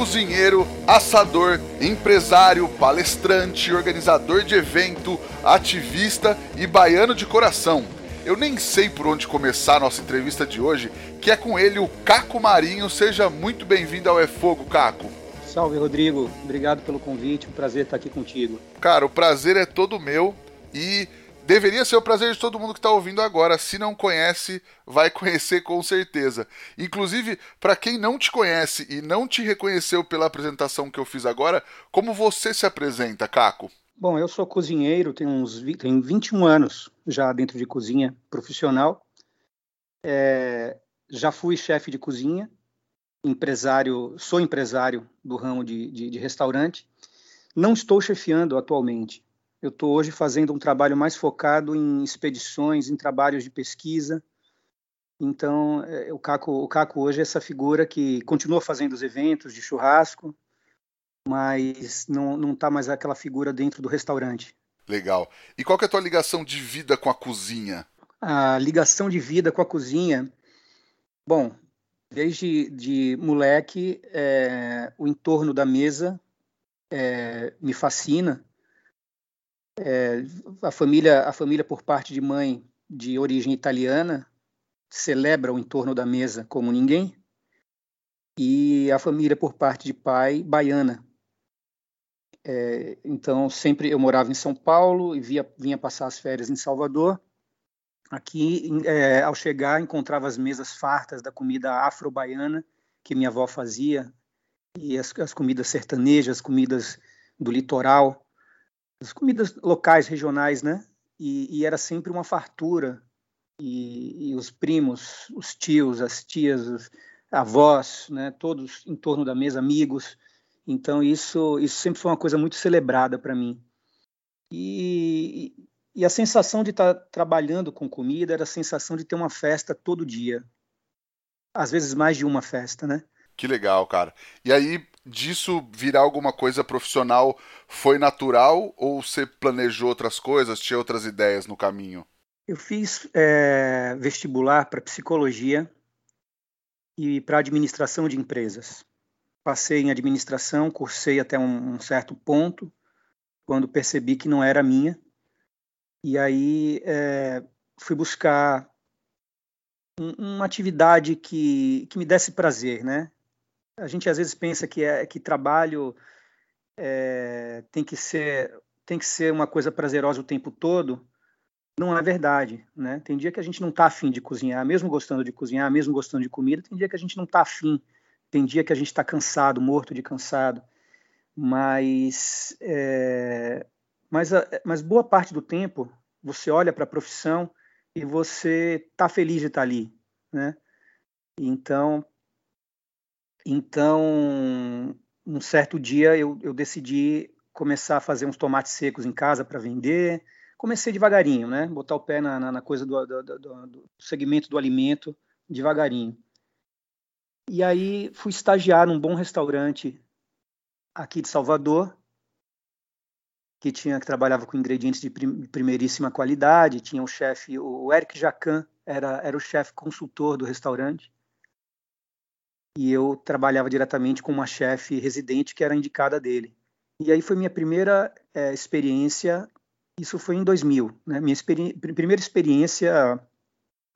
Cozinheiro, assador, empresário, palestrante, organizador de evento, ativista e baiano de coração. Eu nem sei por onde começar a nossa entrevista de hoje, que é com ele o Caco Marinho. Seja muito bem-vindo ao É Fogo, Caco. Salve, Rodrigo. Obrigado pelo convite. Um prazer estar aqui contigo. Cara, o prazer é todo meu e Deveria ser o prazer de todo mundo que está ouvindo agora. Se não conhece, vai conhecer com certeza. Inclusive, para quem não te conhece e não te reconheceu pela apresentação que eu fiz agora, como você se apresenta, Caco? Bom, eu sou cozinheiro, tenho, uns, tenho 21 anos já dentro de cozinha profissional. É, já fui chefe de cozinha, empresário, sou empresário do ramo de, de, de restaurante. Não estou chefiando atualmente, eu estou hoje fazendo um trabalho mais focado em expedições, em trabalhos de pesquisa. Então, é, o Caco, o Caco hoje é essa figura que continua fazendo os eventos de churrasco, mas não está mais aquela figura dentro do restaurante. Legal. E qual é a tua ligação de vida com a cozinha? A ligação de vida com a cozinha, bom, desde de moleque, é, o entorno da mesa é, me fascina. É, a família, a família por parte de mãe de origem italiana celebra o entorno da mesa como ninguém, e a família por parte de pai baiana. É, então sempre eu morava em São Paulo e via, vinha passar as férias em Salvador. Aqui, é, ao chegar, encontrava as mesas fartas da comida afro-baiana que minha avó fazia e as, as comidas sertanejas, as comidas do litoral as comidas locais, regionais, né? E, e era sempre uma fartura. E, e, os primos, os tios, as tias, os avós, né? Todos em torno da mesa, amigos. Então isso, isso sempre foi uma coisa muito celebrada para mim. E, e, a sensação de estar tá trabalhando com comida era a sensação de ter uma festa todo dia. Às vezes mais de uma festa, né? Que legal, cara. E aí, disso virar alguma coisa profissional foi natural ou você planejou outras coisas, tinha outras ideias no caminho? Eu fiz é, vestibular para psicologia e para administração de empresas. Passei em administração, cursei até um, um certo ponto, quando percebi que não era minha. E aí é, fui buscar um, uma atividade que, que me desse prazer, né? A gente às vezes pensa que é que trabalho é, tem que ser tem que ser uma coisa prazerosa o tempo todo. Não é verdade né? Tem dia que a gente não está afim de cozinhar mesmo gostando de cozinhar mesmo gostando de comida tem dia que a gente não está afim. Tem dia que a gente está cansado morto de cansado. Mas é, mas mas boa parte do tempo você olha para a profissão e você está feliz de estar tá ali né? Então então, um certo dia eu, eu decidi começar a fazer uns tomates secos em casa para vender. Comecei devagarinho, né? Botar o pé na, na, na coisa do, do, do, do, segmento do alimento devagarinho. E aí fui estagiar num bom restaurante aqui de Salvador, que tinha que trabalhava com ingredientes de primeiríssima qualidade. Tinha o chefe, o Eric Jacan era, era o chefe consultor do restaurante e eu trabalhava diretamente com uma chefe residente que era indicada dele. E aí foi minha primeira é, experiência, isso foi em 2000, né? Minha experi primeira experiência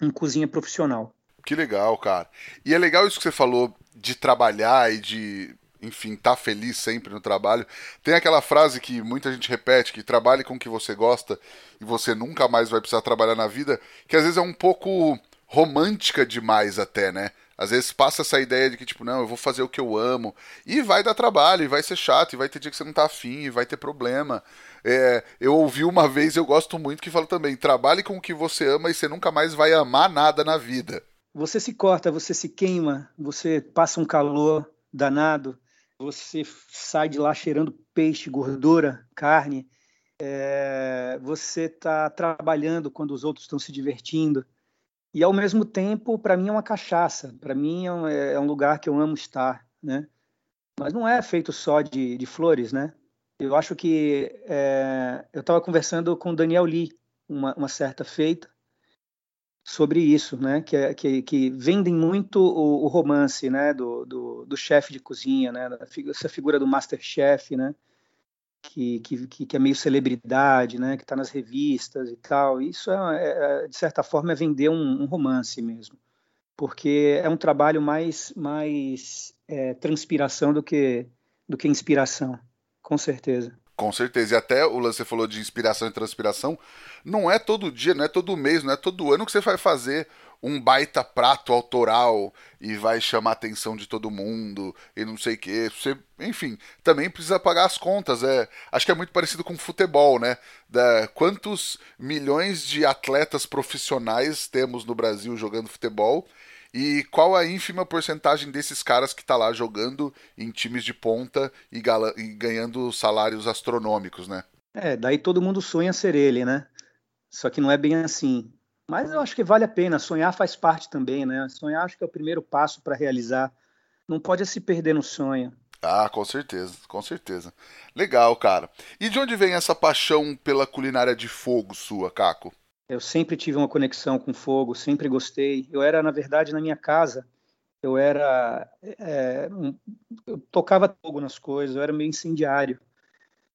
em cozinha profissional. Que legal, cara. E é legal isso que você falou de trabalhar e de, enfim, estar tá feliz sempre no trabalho. Tem aquela frase que muita gente repete, que trabalhe com o que você gosta e você nunca mais vai precisar trabalhar na vida, que às vezes é um pouco romântica demais até, né? Às vezes passa essa ideia de que, tipo, não, eu vou fazer o que eu amo. E vai dar trabalho, e vai ser chato, e vai ter dia que você não tá afim, e vai ter problema. É, eu ouvi uma vez, eu gosto muito, que fala também: trabalhe com o que você ama e você nunca mais vai amar nada na vida. Você se corta, você se queima, você passa um calor danado. você sai de lá cheirando peixe, gordura, carne, é, você está trabalhando quando os outros estão se divertindo. E ao mesmo tempo, para mim é uma cachaça, para mim é um, é um, lugar que eu amo estar, né? Mas não é feito só de, de flores, né? Eu acho que é, eu estava conversando com Daniel Lee uma, uma, certa feita sobre isso, né? Que, é, que, que vendem muito o, o romance, né? Do, do, do chefe de cozinha, né? Essa figura do master chef, né? Que, que, que é meio celebridade, né? Que está nas revistas e tal. Isso é, é, de certa forma é vender um, um, romance mesmo, porque é um trabalho mais mais é, transpiração do que do que inspiração, com certeza. Com certeza. E até o lance falou de inspiração e transpiração. Não é todo dia, não é todo mês, não é todo ano que você vai fazer um baita prato autoral e vai chamar a atenção de todo mundo e não sei o que. Você, enfim, também precisa pagar as contas. É, acho que é muito parecido com futebol, né? Da, quantos milhões de atletas profissionais temos no Brasil jogando futebol e qual a ínfima porcentagem desses caras que está lá jogando em times de ponta e, e, ganhando salários astronômicos, né? É, daí todo mundo sonha ser ele, né? Só que não é bem assim. Mas eu acho que vale a pena. Sonhar faz parte também, né? Sonhar acho que é o primeiro passo para realizar. Não pode se perder no sonho. Ah, com certeza, com certeza. Legal, cara. E de onde vem essa paixão pela culinária de fogo sua, Caco? Eu sempre tive uma conexão com fogo, sempre gostei. Eu era, na verdade, na minha casa, eu era. É, um, eu tocava fogo nas coisas, eu era meio incendiário.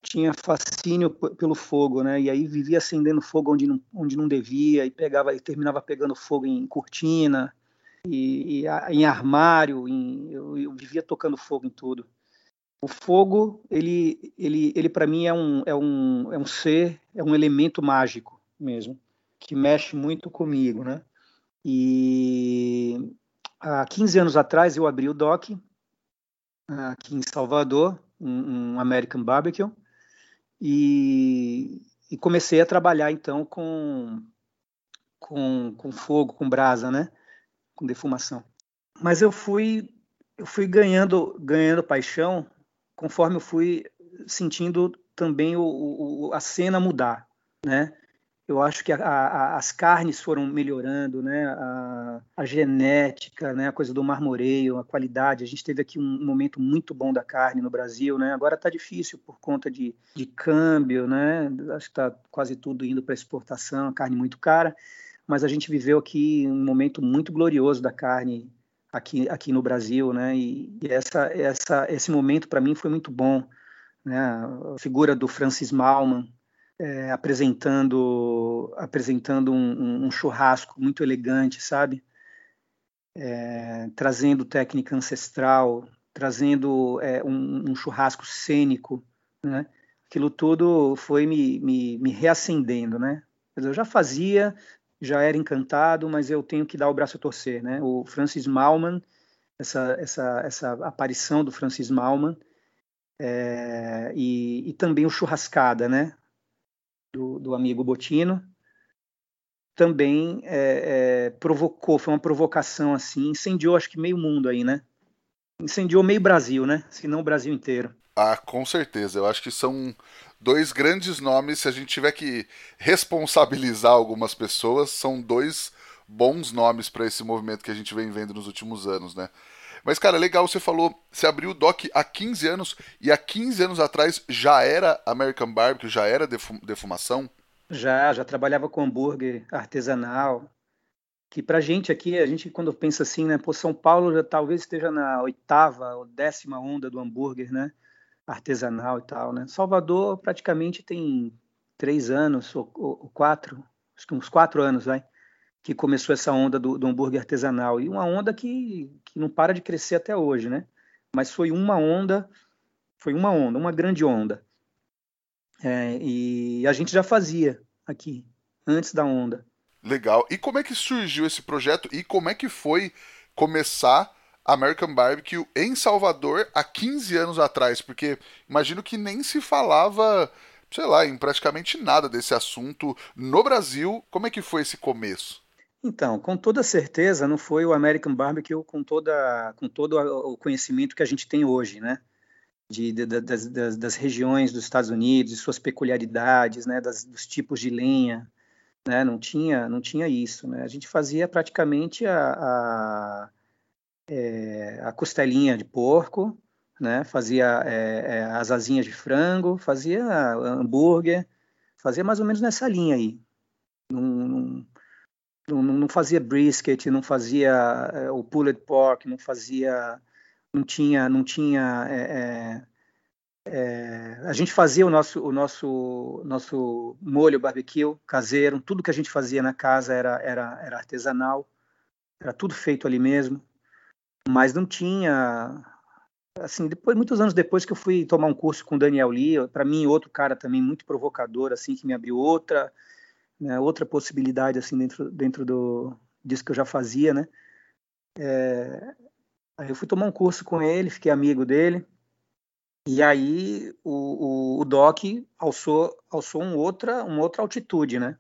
Tinha fascínio pelo fogo, né? E aí vivia acendendo fogo onde não, onde não devia, e pegava e terminava pegando fogo em cortina, e, e em armário, em, eu, eu vivia tocando fogo em tudo. O fogo, ele, ele, ele para mim é um, é, um, é um ser, é um elemento mágico mesmo que mexe muito comigo, né? E há 15 anos atrás eu abri o DOC aqui em Salvador, um American Barbecue, e, e, comecei a trabalhar então com, com, com fogo, com brasa, né? Com defumação. Mas eu fui eu fui ganhando ganhando paixão conforme eu fui sentindo também o, o, a cena mudar, né? Eu acho que a, a, as carnes foram melhorando, né? A, a, genética, né? A coisa do marmoreio, a qualidade. A gente teve aqui um momento muito bom da carne no Brasil, né? Agora está difícil por conta de, de câmbio, né? Acho que está quase tudo indo para exportação, carne muito cara. Mas a gente viveu aqui um momento muito glorioso da carne aqui, aqui no Brasil, né? E, e essa, essa, esse momento para mim foi muito bom, né? A figura do Francis Malman é, apresentando apresentando um, um, churrasco muito elegante, sabe? É, trazendo técnica ancestral, trazendo é, um, um, churrasco cênico, né? Aquilo tudo foi me, me, me reacendendo, né? Eu já fazia, já era encantado, mas eu tenho que dar o braço a torcer, né? O Francis Malman, essa, essa, essa aparição do Francis Malman, é, e, e, também o Churrascada, né? Do, do amigo Botino, também é, é, provocou, foi uma provocação assim, incendiou acho que meio mundo aí, né? Incendiou meio Brasil, né? Se não o Brasil inteiro. Ah, com certeza. Eu acho que são dois grandes nomes. Se a gente tiver que responsabilizar algumas pessoas, são dois bons nomes para esse movimento que a gente vem vendo nos últimos anos, né? Mas, cara, legal, você falou, você abriu o DOC há 15 anos e há 15 anos atrás já era American Barbecue, já era defumação? Já, já trabalhava com hambúrguer artesanal. Que pra gente aqui, a gente quando pensa assim, né, pô, São Paulo já talvez esteja na oitava ou décima onda do hambúrguer, né, artesanal e tal, né. Salvador praticamente tem três anos ou, ou quatro, acho que uns quatro anos, vai que começou essa onda do, do, hambúrguer artesanal. E uma onda que, que não para de crescer até hoje, né? Mas foi uma onda, foi uma onda, uma grande onda. É, e a gente já fazia aqui, antes da onda. Legal. E como é que surgiu esse projeto e como é que foi começar American Barbecue em Salvador há 15 anos atrás? Porque imagino que nem se falava, sei lá, em praticamente nada desse assunto no Brasil. Como é que foi esse começo? Então, com toda certeza, não foi o American Barbecue com, toda, com todo o conhecimento que a gente tem hoje, né? de, de, das, das, regiões dos Estados Unidos, de suas peculiaridades, né, das, dos tipos de lenha, né, não tinha, não tinha isso, né, a gente fazia praticamente a, a, é, a costelinha de porco, né, fazia é, é, as asinhas de frango, fazia hambúrguer, fazia mais ou menos nessa linha aí, não, não, não fazia brisket, não fazia é, o pulled pork, não fazia não tinha, não tinha é, é, a gente fazia o nosso, o nosso, nosso molho barbecue caseiro, tudo que a gente fazia na casa era, era, era artesanal, era tudo feito ali mesmo, mas não tinha, assim, depois, muitos anos depois que eu fui tomar um curso com o Daniel Lee, para mim outro cara também muito provocador, assim, que me abriu outra, né, outra possibilidade, assim, dentro, dentro do, disso que eu já fazia, né, é, Aí eu fui tomar um curso com ele, fiquei amigo dele. E aí o, o, o Doc alçou, alçou um outra, uma outra altitude, né?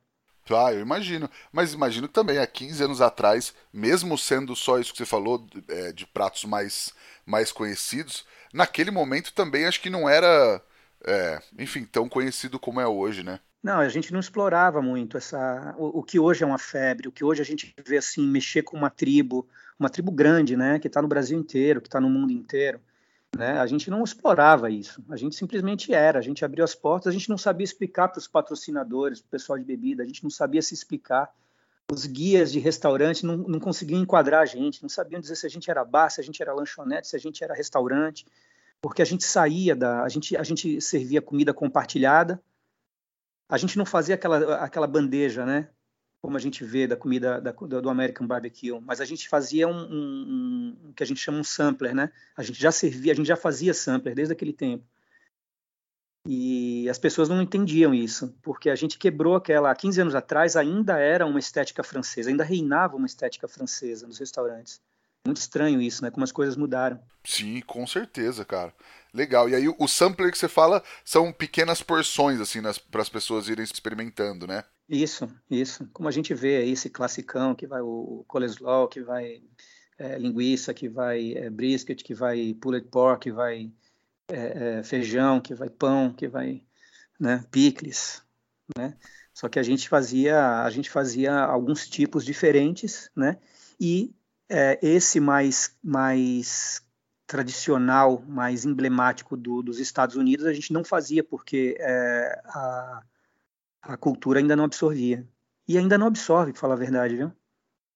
Ah, eu imagino. Mas imagino também há 15 anos atrás, mesmo sendo só isso que você falou, é, de pratos mais, mais conhecidos, naquele momento também acho que não era, é, enfim, tão conhecido como é hoje, né? Não, a gente não explorava muito essa, o, o, que hoje é uma febre, o que hoje a gente vê assim, mexer com uma tribo, uma tribo grande, né, que está no Brasil inteiro, que está no mundo inteiro. Né? A gente não explorava isso, a gente simplesmente era, a gente abriu as portas, a gente não sabia explicar para os patrocinadores, para o pessoal de bebida, a gente não sabia se explicar. Os guias de restaurante não, não conseguiam enquadrar a gente, não sabiam dizer se a gente era bar, se a gente era lanchonete, se a gente era restaurante, porque a gente saía da, a gente, a gente servia comida compartilhada, a gente não fazia aquela, aquela bandeja, né? como a gente vê da comida da, do American Barbecue, mas a gente fazia um, um, um, que a gente chama um sampler, né? A gente já servia, a gente já fazia sampler desde aquele tempo. E as pessoas não entendiam isso, porque a gente quebrou aquela, há 15 anos atrás ainda era uma estética francesa, ainda reinava uma estética francesa nos restaurantes. Muito estranho isso, né? Como as coisas mudaram. Sim, com certeza, cara. Legal. E aí o sampler que você fala são pequenas porções, assim, para as pessoas irem experimentando, né? Isso, isso. Como a gente vê aí esse classicão que vai o coleslaw, que vai é, linguiça, que vai é, brisket, que vai pulled pork, que vai é, é, feijão, que vai pão, que vai né, picles, né? Só que a gente fazia a gente fazia alguns tipos diferentes, né? E é, esse mais mais tradicional, mais emblemático do, dos Estados Unidos a gente não fazia porque é, a a cultura ainda não absorvia. E ainda não absorve, para falar a verdade, viu?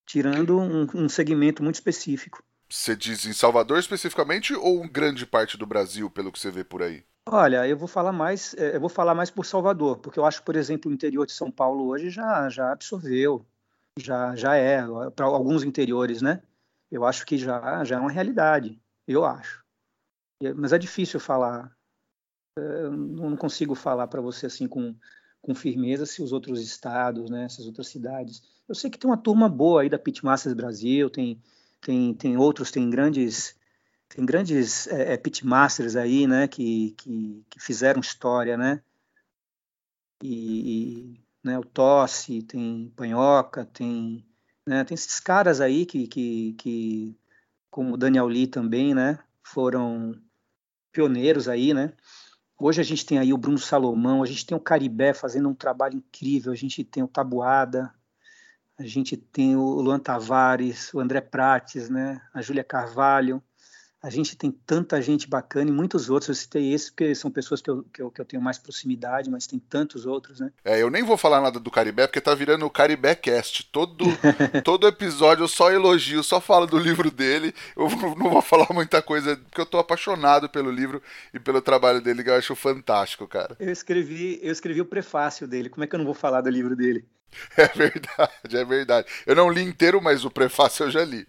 Tirando um, um segmento muito específico. Você diz em Salvador especificamente ou grande parte do Brasil, pelo que você vê por aí? Olha, eu vou falar mais, é, eu vou falar mais por Salvador, porque eu acho, por exemplo, o interior de São Paulo hoje já, já absorveu, já, já é para alguns interiores, né? Eu acho que já, já é uma realidade, eu acho. Mas é difícil falar, eu não consigo falar para você assim com com firmeza se os outros estados, né, essas outras cidades. Eu sei que tem uma turma boa aí da Pitmasters Brasil, tem, tem, tem outros, tem grandes tem grandes é, é, pitmasters aí, né, que, que, que, fizeram história, né, e, e né, o Tosse, tem Panhoca, tem, né, tem esses caras aí que, que, que, como o Daniel Lee também, né, foram pioneiros aí, né, Hoje a gente tem aí o Bruno Salomão, a gente tem o Caribé fazendo um trabalho incrível, a gente tem o Tabuada, a gente tem o Luan Tavares, o André Prates, né, a Júlia Carvalho, a gente tem tanta gente bacana e muitos outros. Eu citei esses porque são pessoas que eu, que eu, que eu tenho mais proximidade, mas tem tantos outros, né? É, eu nem vou falar nada do Caribé porque tá virando o Caribé Cast. Todo, todo episódio eu só elogio, só falo do livro dele. Eu não vou falar muita coisa porque eu tô apaixonado pelo livro e pelo trabalho dele que eu acho fantástico, cara. Eu escrevi, eu escrevi o prefácio dele. Como é que eu não vou falar do livro dele? É verdade, é verdade. Eu não li inteiro, mas o prefácio eu já li.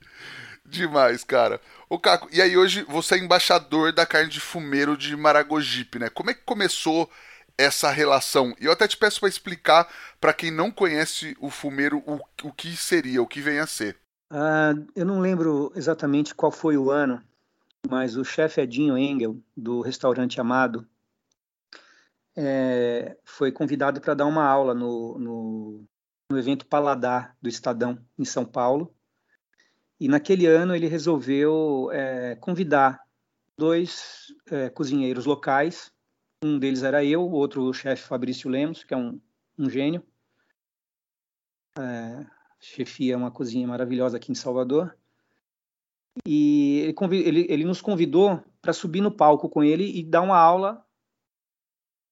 Demais, cara. Ô, Caco, e aí hoje você é embaixador da carne de fumeiro de Maragogipe, né? Como é que começou essa relação? E eu até te peço para explicar para quem não conhece o fumeiro o, o que seria, o que vem a ser. Uh, eu não lembro exatamente qual foi o ano, mas o chefe Edinho Engel, do restaurante Amado, é, foi convidado para dar uma aula no, no, no evento Paladar do Estadão, em São Paulo. E naquele ano ele resolveu é, convidar dois é, cozinheiros locais. Um deles era eu, o outro o chefe Fabrício Lemos, que é um, um gênio. É, chefia uma cozinha maravilhosa aqui em Salvador. E ele, ele, ele nos convidou para subir no palco com ele e dar uma aula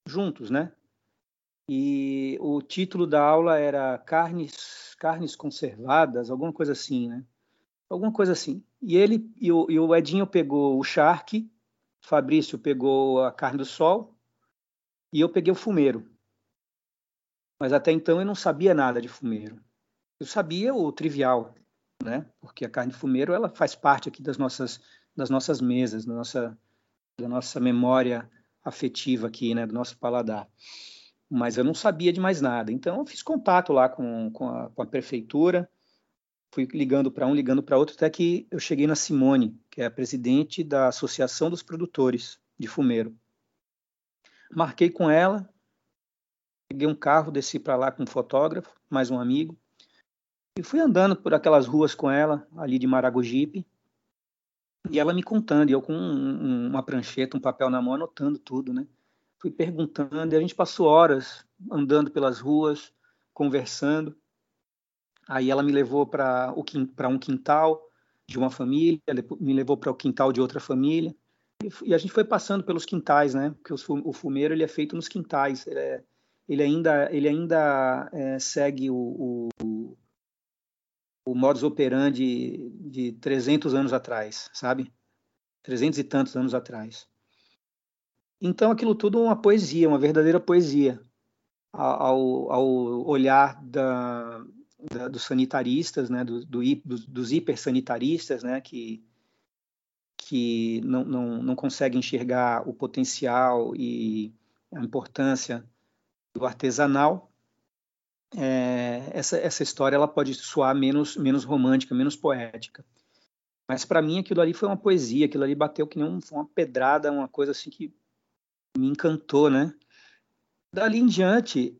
juntos, né? E o título da aula era Carnes, carnes conservadas, alguma coisa assim, né? Alguma coisa assim. E ele e o, e o Edinho pegou o charque, Fabrício pegou a carne do sol e eu peguei o fumeiro. Mas até então eu não sabia nada de fumeiro. Eu sabia o trivial, né? Porque a carne de fumeiro ela faz parte aqui das nossas das nossas mesas, da nossa da nossa memória afetiva aqui, né, do nosso paladar. Mas eu não sabia de mais nada. Então eu fiz contato lá com, com, a, com a prefeitura, fui ligando para um, ligando para outro, até que eu cheguei na Simone, que é a presidente da Associação dos Produtores de Fumeiro. Marquei com ela, peguei um carro, desci para lá com um fotógrafo, mais um amigo, e fui andando por aquelas ruas com ela, ali de Maragogipe, e ela me contando, e eu com um, uma prancheta, um papel na mão, anotando tudo, né? Fui perguntando, e a gente passou horas andando pelas ruas, conversando. Aí ela me levou para um quintal de uma família, me levou para o quintal de outra família. E, a gente foi passando pelos quintais, né? Porque o fumeiro ele é feito nos quintais. Ele, é, ele ainda, ele ainda é, segue o, o, o modus operandi de 300 anos atrás, sabe? 300 e tantos anos atrás. Então aquilo tudo é uma poesia, uma verdadeira poesia, ao, ao olhar da, da, dos sanitaristas, né, do, do, dos, hipersanitaristas, né, que, que não, não, não conseguem enxergar o potencial e a importância do artesanal, é, essa, essa história ela pode soar menos, menos romântica, menos poética. Mas para mim aquilo ali foi uma poesia, aquilo ali bateu que nem um, uma pedrada, uma coisa assim que me encantou, né? Dali em diante,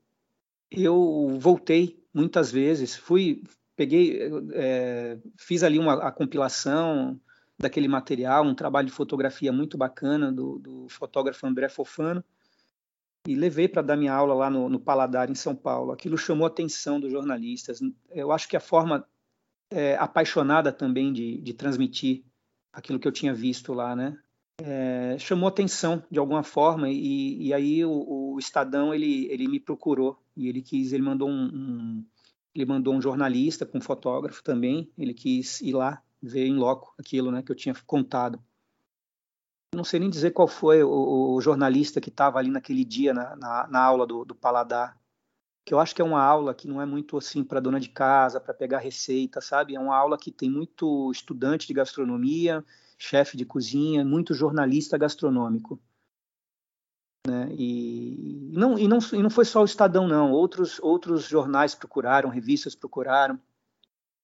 eu voltei muitas vezes, fui, peguei, é, fiz ali uma a compilação daquele material, um trabalho de fotografia muito bacana do, do fotógrafo André Fofano, e levei para dar minha aula lá no, no, Paladar, em São Paulo. Aquilo chamou a atenção dos jornalistas. Eu acho que a forma é, apaixonada também de, de, transmitir aquilo que eu tinha visto lá, né? É, chamou atenção de alguma forma e, e aí o, o, Estadão ele, ele me procurou e ele quis, ele mandou um, um ele mandou um jornalista com um fotógrafo também, ele quis ir lá ver em loco aquilo, né, que eu tinha contado não sei nem dizer qual foi o, o jornalista que estava ali naquele dia na, na, na aula do, do, Paladar, que eu acho que é uma aula que não é muito assim para dona de casa, para pegar receita, sabe? É uma aula que tem muito estudante de gastronomia, chefe de cozinha, muito jornalista gastronômico. Né? E, não, e, não, e não foi só o Estadão, não. Outros, outros jornais procuraram, revistas procuraram.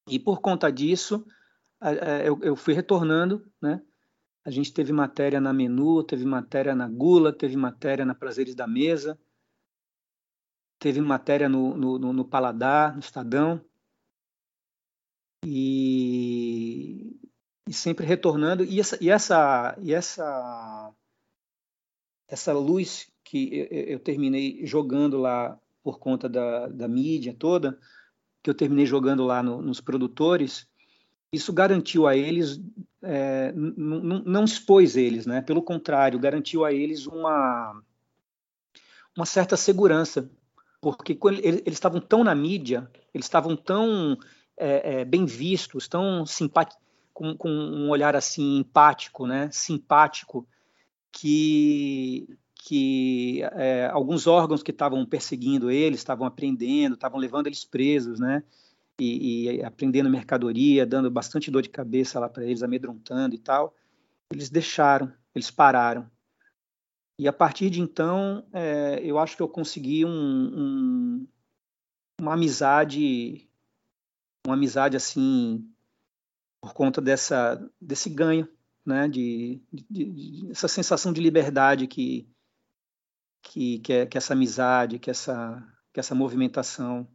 E por conta disso, eu, eu fui retornando, né? A gente teve matéria na Menu, teve matéria na Gula, teve matéria na Prazeres da Mesa, teve matéria no, no, no Paladar, no Estadão. E, e sempre retornando. E essa, e essa, e essa, essa luz que eu, terminei jogando lá por conta da, da mídia toda, que eu terminei jogando lá no, nos produtores, isso garantiu a eles, é, não expôs eles, né? pelo contrário, garantiu a eles uma, uma certa segurança, porque eles estavam tão na mídia, eles estavam tão é, é, bem vistos, tão simpáticos, com, com, um olhar assim empático, né? simpático, que, que é, alguns órgãos que estavam perseguindo eles, estavam apreendendo, estavam levando eles presos, né? e, e aprendendo mercadoria, dando bastante dor de cabeça lá para eles, amedrontando e tal, eles deixaram, eles pararam. E a partir de então, é, eu acho que eu consegui um, um, uma amizade, uma amizade assim, por conta dessa, desse ganho, né, de, de, de essa sensação de liberdade que, que, que, é, que essa amizade, que essa, que essa movimentação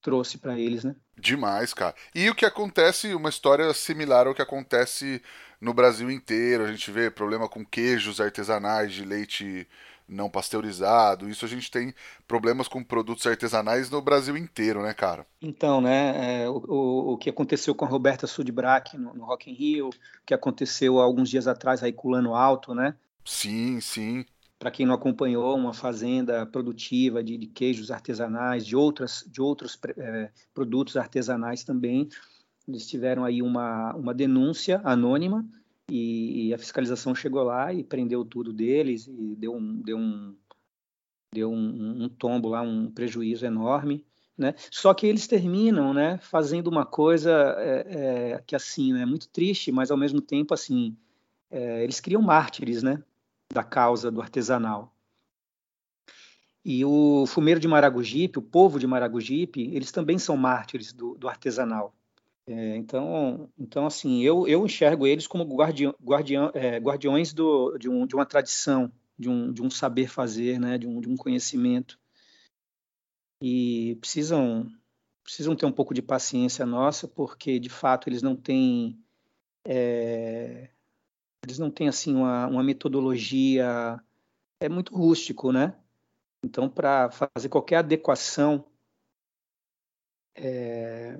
trouxe para eles, né? Demais, cara. E o que acontece, uma história similar ao que acontece no Brasil inteiro. A gente vê problema com queijos artesanais de leite não pasteurizado. Isso a gente tem problemas com produtos artesanais no Brasil inteiro, né, cara? Então, né, é, o, o, que aconteceu com a Roberta Sudbrack no, no Rock in Rio, o que aconteceu há alguns dias atrás aí com o Lano Alto, né? Sim, sim para quem não acompanhou, uma fazenda produtiva de, de queijos artesanais, de, outras, de outros é, produtos artesanais também. Eles tiveram aí uma, uma denúncia anônima e, e, a fiscalização chegou lá e prendeu tudo deles e deu um, deu um, deu um, um tombo lá, um prejuízo enorme. Né? Só que eles terminam, né, fazendo uma coisa é, é, que assim é muito triste, mas ao mesmo tempo assim é, eles criam mártires, né? da causa do artesanal. E o fumeiro de Maragogipe, o povo de Maragogipe, eles também são mártires do, do artesanal. É, então, então, assim, eu, eu enxergo eles como guardião, guardião, é, guardiões do, de, um, de uma tradição, de um, de um saber fazer, né, de, um, de um conhecimento. E precisam, precisam ter um pouco de paciência nossa, porque, de fato, eles não têm é, eles não têm assim uma, uma metodologia é muito rústico, né? Então, para fazer qualquer adequação, é,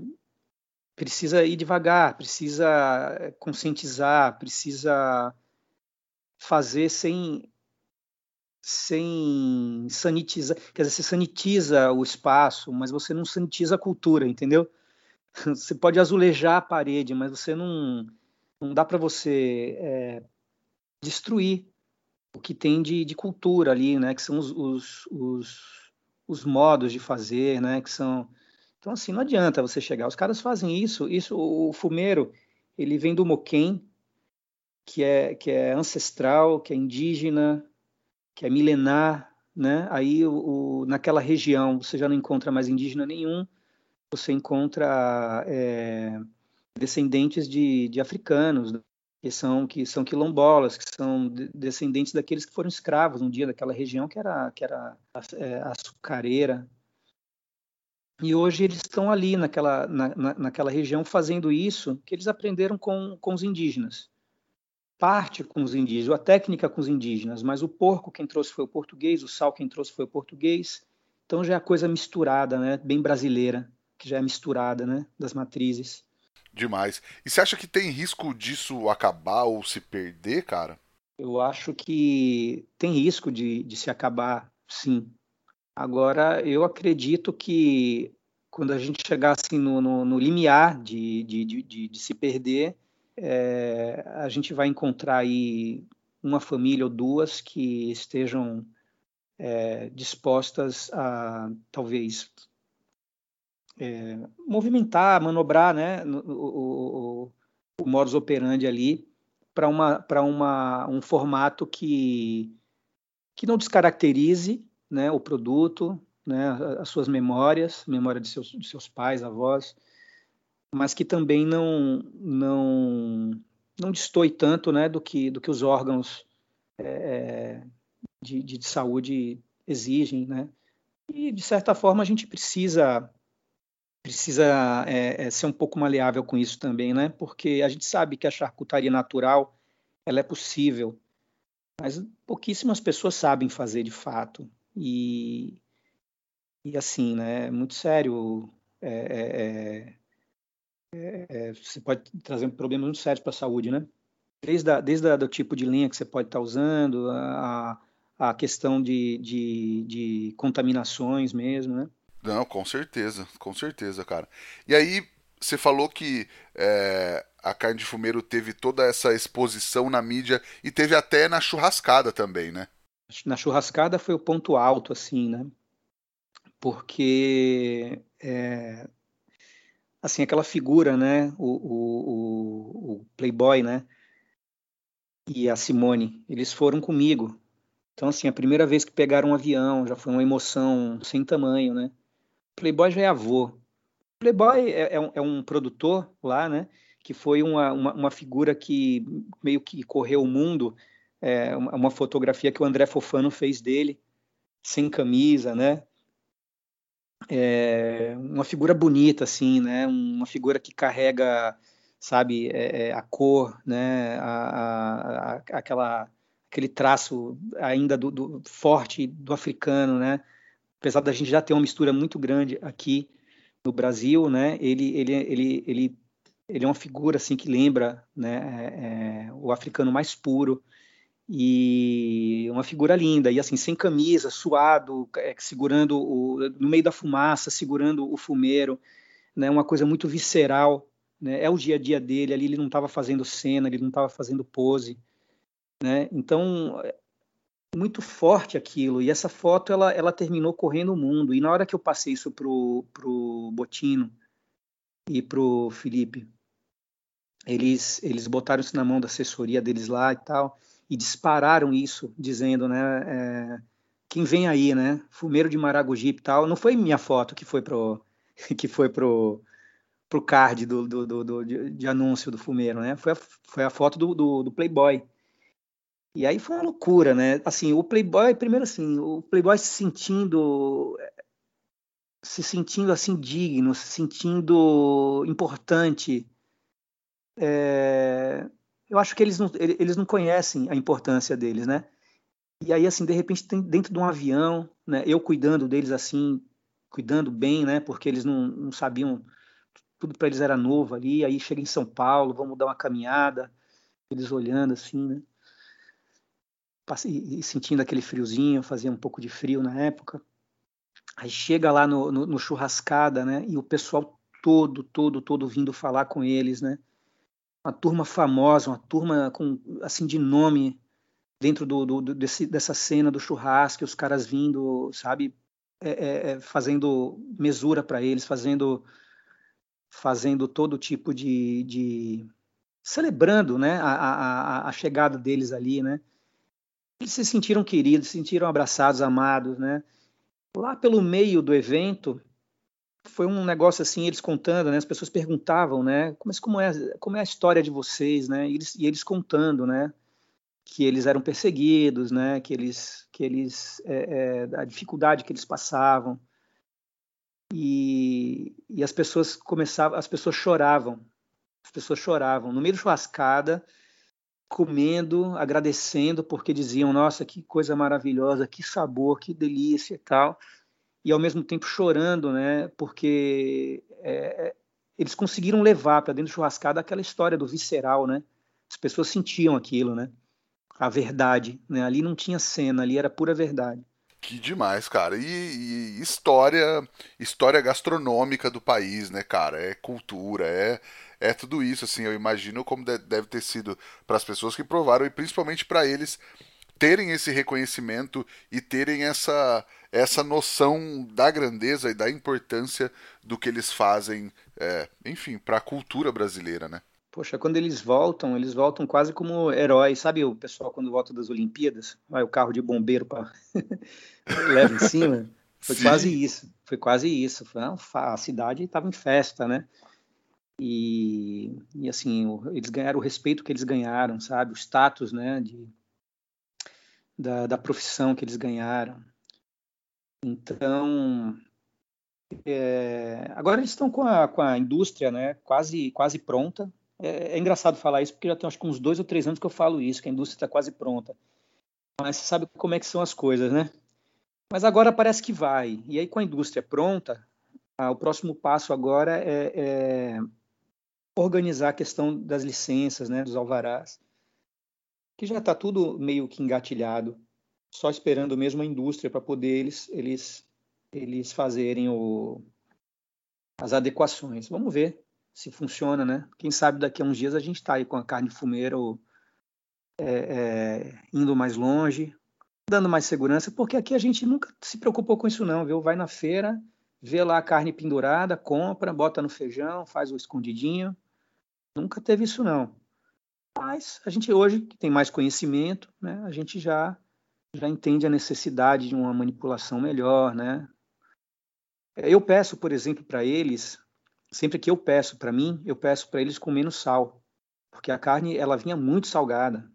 precisa ir devagar, precisa é, conscientizar, precisa fazer sem sem sanitizar, quer dizer, você sanitiza o espaço, mas você não sanitiza a cultura, entendeu? Você pode azulejar a parede, mas você não não dá para você é, destruir o que tem de, de, cultura ali, né? Que são os, os, os, os, modos de fazer, né? Que são então assim não adianta você chegar. Os caras fazem isso. Isso o fumeiro ele vem do moquém, que é que é ancestral, que é indígena, que é milenar, né? Aí o, o naquela região você já não encontra mais indígena nenhum. Você encontra é, descendentes de, de africanos, né, que são que são quilombolas, que são descendentes daqueles que foram escravos um dia daquela região que era que era é, açucareira. E hoje eles estão ali naquela na, na, naquela região fazendo isso que eles aprenderam com, com os indígenas. Parte com os indígenas, a técnica com os indígenas, mas o porco quem trouxe foi o português, o sal quem trouxe foi o português. Então já é a coisa misturada, né? Bem brasileira, que já é misturada, né? Das matrizes. Demais. E você acha que tem risco disso acabar ou se perder, cara? Eu acho que tem risco de, de se acabar, sim. Agora, eu acredito que quando a gente chegar assim, no, no, no limiar de, de, de, de se perder, é, a gente vai encontrar aí uma família ou duas que estejam é, dispostas a talvez é, movimentar, manobrar né, o, o, o modus operandi ali para uma, uma, um formato que, que não descaracterize né, o produto, né, as suas memórias, memória de seus, de seus pais, avós, mas que também não não não destoe tanto né, do que do que os órgãos é, de, de saúde exigem, né? E de certa forma a gente precisa precisa é, é, ser um pouco maleável com isso também, né? Porque a gente sabe que a charcutaria natural ela é possível, mas pouquíssimas pessoas sabem fazer de fato. E, e assim, né? É muito sério. É, é, é, é você pode trazer problemas muito sérios para a saúde, né? Desde, a, desde a, do tipo de linha que você pode estar tá usando, a, a questão de, de, de contaminações mesmo, né? Não, com certeza, com certeza, cara. E aí, você falou que é, a carne de fumeiro teve toda essa exposição na mídia e teve até na churrascada também, né? Na churrascada foi o ponto alto, assim, né? Porque, é, assim, aquela figura, né? O, o, o, Playboy, né? E a Simone, eles foram comigo. Então, assim, a primeira vez que pegaram um avião já foi uma emoção sem tamanho, né? Playboy já é avô. Playboy é, é, um, é um, produtor lá, né? Que foi uma, uma, uma, figura que meio que correu o mundo. É, uma, fotografia que o André Fofano fez dele, sem camisa, né? é, uma figura bonita, assim, né? Uma figura que carrega, sabe, é, é a cor, né? A, a, a, aquela, aquele traço ainda do, do, forte do africano, né? Apesar da gente já ter uma mistura muito grande aqui no Brasil, né? Ele, ele, ele, ele, ele é uma figura assim que lembra, né? É, é o africano mais puro e uma figura linda, e assim, sem camisa, suado, é, segurando o, no meio da fumaça, segurando o fumeiro, né, uma coisa muito visceral, né, é o dia a dia dele, ali ele não estava fazendo cena, ele não estava fazendo pose, né, então, muito forte aquilo, e essa foto, ela, ela terminou correndo o mundo, e na hora que eu passei isso pro, pro Botino e pro Felipe, eles, eles botaram isso na mão da assessoria deles lá e tal, e dispararam isso, dizendo, né, é, quem vem aí, né, fumeiro de Maragogipe e tal, não foi minha foto que foi pro, que foi pro, pro card do, do, do, do de, de, anúncio do fumeiro, né, foi a, foi a foto do, do, do Playboy. E aí foi uma loucura, né, assim, o Playboy, primeiro assim, o Playboy se sentindo se sentindo assim digno, se sentindo importante, é, eu acho que eles não, eles não conhecem a importância deles, né? E aí, assim, de repente, dentro de um avião, né, eu cuidando deles assim, cuidando bem, né? Porque eles não, não sabiam, tudo para eles era novo ali. Aí chega em São Paulo, vamos dar uma caminhada, eles olhando assim, né? E, sentindo aquele friozinho, fazia um pouco de frio na época. Aí chega lá no, no, no churrascada, né? E o pessoal todo, todo, todo vindo falar com eles, né? Uma turma famosa, uma turma com assim de nome dentro do, do desse, dessa cena do churrasco, os caras vindo, sabe, é, é, é fazendo mesura para eles, fazendo fazendo todo tipo de, de celebrando, né, a, a, a, chegada deles ali, né. Eles se sentiram queridos, se sentiram abraçados, amados, né. Lá pelo meio do evento, foi um negócio assim, eles contando, né? As pessoas perguntavam, né? Mas como é, como é a história de vocês, né? E eles, e eles contando, né? Que eles eram perseguidos, né? Que eles, que eles, é, é, a dificuldade que eles passavam. E, e as pessoas começavam, as pessoas choravam, as pessoas choravam no meio da churrascada, comendo, agradecendo, porque diziam, nossa, que coisa maravilhosa, que sabor, que delícia e tal e ao mesmo tempo chorando, né? Porque é, é eles conseguiram levar para dentro do churrascada aquela história do visceral, né? As pessoas sentiam aquilo, né? A verdade, né? Ali não tinha cena, ali era pura verdade. Que demais, cara. E, e, história, história gastronômica do país, né, cara? É cultura, é é tudo isso, assim. Eu imagino como deve ter sido para as pessoas que provaram e principalmente para eles terem esse reconhecimento e terem essa, essa noção da grandeza e da importância do que eles fazem, é, enfim, para a cultura brasileira, né? Poxa, quando eles voltam, eles voltam quase como heróis. Sabe o pessoal quando volta das Olimpíadas? Vai o carro de bombeiro para leva em cima? Foi Sim. quase isso. Foi quase isso. Foi uma... A cidade estava em festa, né? E, e assim, eles ganharam o respeito que eles ganharam, sabe? O status, né? De, da, da profissão que eles ganharam. Então, é, agora eles estão com a, com a indústria né, quase, quase pronta. É, é, engraçado falar isso, porque já tem acho que uns dois ou três anos que eu falo isso, que a indústria está quase pronta. Mas você sabe como é que são as coisas, né? Mas agora parece que vai. E aí, com a indústria pronta, ah, o próximo passo agora é, é, organizar a questão das licenças, né, dos alvarás que já está tudo meio que engatilhado, só esperando mesmo a indústria para poder eles, eles, eles fazerem o, as adequações. Vamos ver se funciona, né? Quem sabe daqui a uns dias a gente está aí com a carne fumeira ou, é, é, indo mais longe, dando mais segurança, porque aqui a gente nunca se preocupou com isso não, viu? Vai na feira, vê lá a carne pendurada, compra, bota no feijão, faz o escondidinho. Nunca teve isso não. Mas a gente hoje, que tem mais conhecimento, né, a gente já, já entende a necessidade de uma manipulação melhor. Né? Eu peço, por exemplo, para eles, sempre que eu peço para mim, eu peço para eles com menos sal, porque a carne ela vinha muito salgada.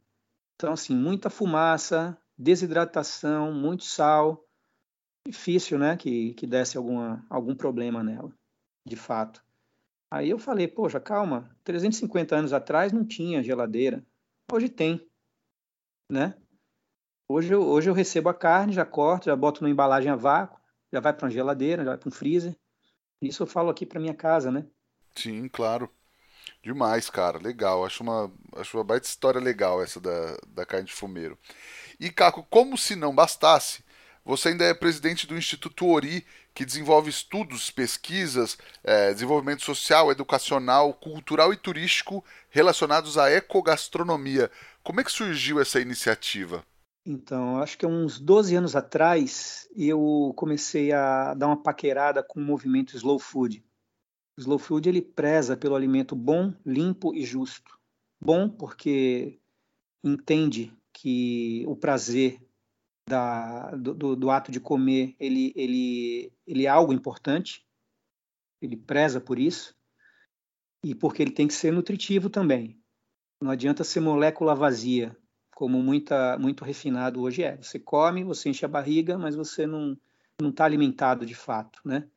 Então, assim, muita fumaça, desidratação, muito sal. difícil, né, que, que desse alguma, algum problema nela, de fato. Aí eu falei, poxa, calma, 350 anos atrás não tinha geladeira, hoje tem, né? Hoje eu, hoje eu recebo a carne, já corto, já boto numa embalagem a vácuo, já vai para uma geladeira, já vai para um freezer. Isso eu falo aqui para minha casa, né? Sim, claro. Demais, cara. Legal. Acho uma, acho uma baita história legal essa da, da carne de fumeiro. E, Caco, como se não bastasse, você ainda é presidente do Instituto Ori, que desenvolve estudos, pesquisas, é, desenvolvimento social, educacional, cultural e turístico relacionados à ecogastronomia. Como é que surgiu essa iniciativa? Então, acho que uns 12 anos atrás, eu comecei a dar uma paquerada com o movimento Slow Food. O Slow Food ele preza pelo alimento bom, limpo e justo. Bom porque entende que o prazer da, do, do, ato de comer ele, ele, ele é algo importante, ele preza por isso, e porque ele tem que ser nutritivo também. Não adianta ser molécula vazia, como muita, muito refinado hoje é. Você come, você enche a barriga, mas você não está alimentado de fato, né?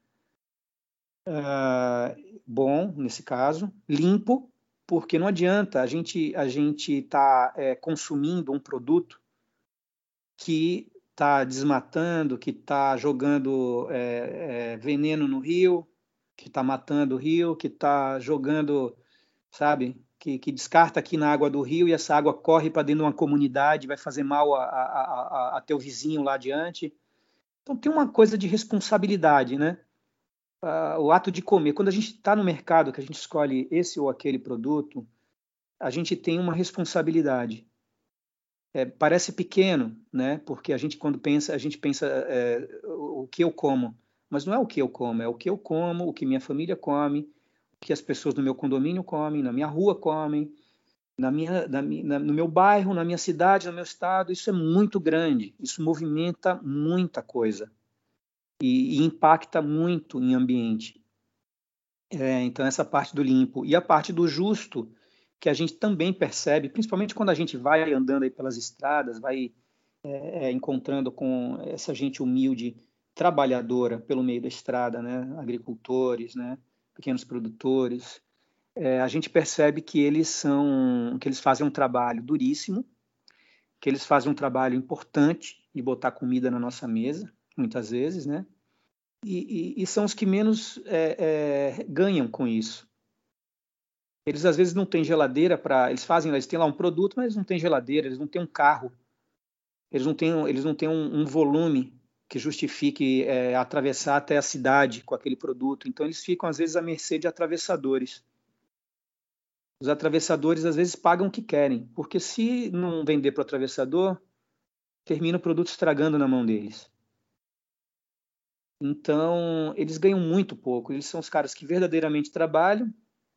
Uh, bom, nesse caso, limpo, porque não adianta a gente a gente tá, é, consumindo um produto que está desmatando, que está jogando é, é, veneno no rio, que está matando o rio, que está jogando, sabe, que, que, descarta aqui na água do rio e essa água corre para dentro de uma comunidade, vai fazer mal a, a, a, a teu vizinho lá adiante. Então tem uma coisa de responsabilidade, né? Uh, o ato de comer. Quando a gente está no mercado, que a gente escolhe esse ou aquele produto, a gente tem uma responsabilidade é, parece pequeno, né? Porque a gente quando pensa, a gente pensa é, o que eu como, mas não é o que eu como, é o que eu como, o que minha família come, o que as pessoas no meu condomínio comem, na minha rua comem, na minha, na, na, no meu bairro, na minha cidade, no meu estado. Isso é muito grande, isso movimenta muita coisa e, e impacta muito em ambiente. É, então essa parte do limpo e a parte do justo que a gente também percebe, principalmente quando a gente vai andando aí pelas estradas, vai é, é, encontrando com essa gente humilde, trabalhadora pelo meio da estrada, né? agricultores, né? pequenos produtores, é, a gente percebe que eles são, que eles fazem um trabalho duríssimo, que eles fazem um trabalho importante de botar comida na nossa mesa, muitas vezes, né? E, e, e são os que menos é, é, ganham com isso. Eles às vezes não têm geladeira para. Eles fazem, eles têm lá um produto, mas eles não têm geladeira, eles não têm um carro, eles não têm, eles não têm um, um volume que justifique é, atravessar até a cidade com aquele produto. Então eles ficam às vezes à mercê de atravessadores. Os atravessadores às vezes pagam o que querem, porque se não vender para o atravessador, termina o produto estragando na mão deles. Então, eles ganham muito pouco. Eles são os caras que verdadeiramente trabalham,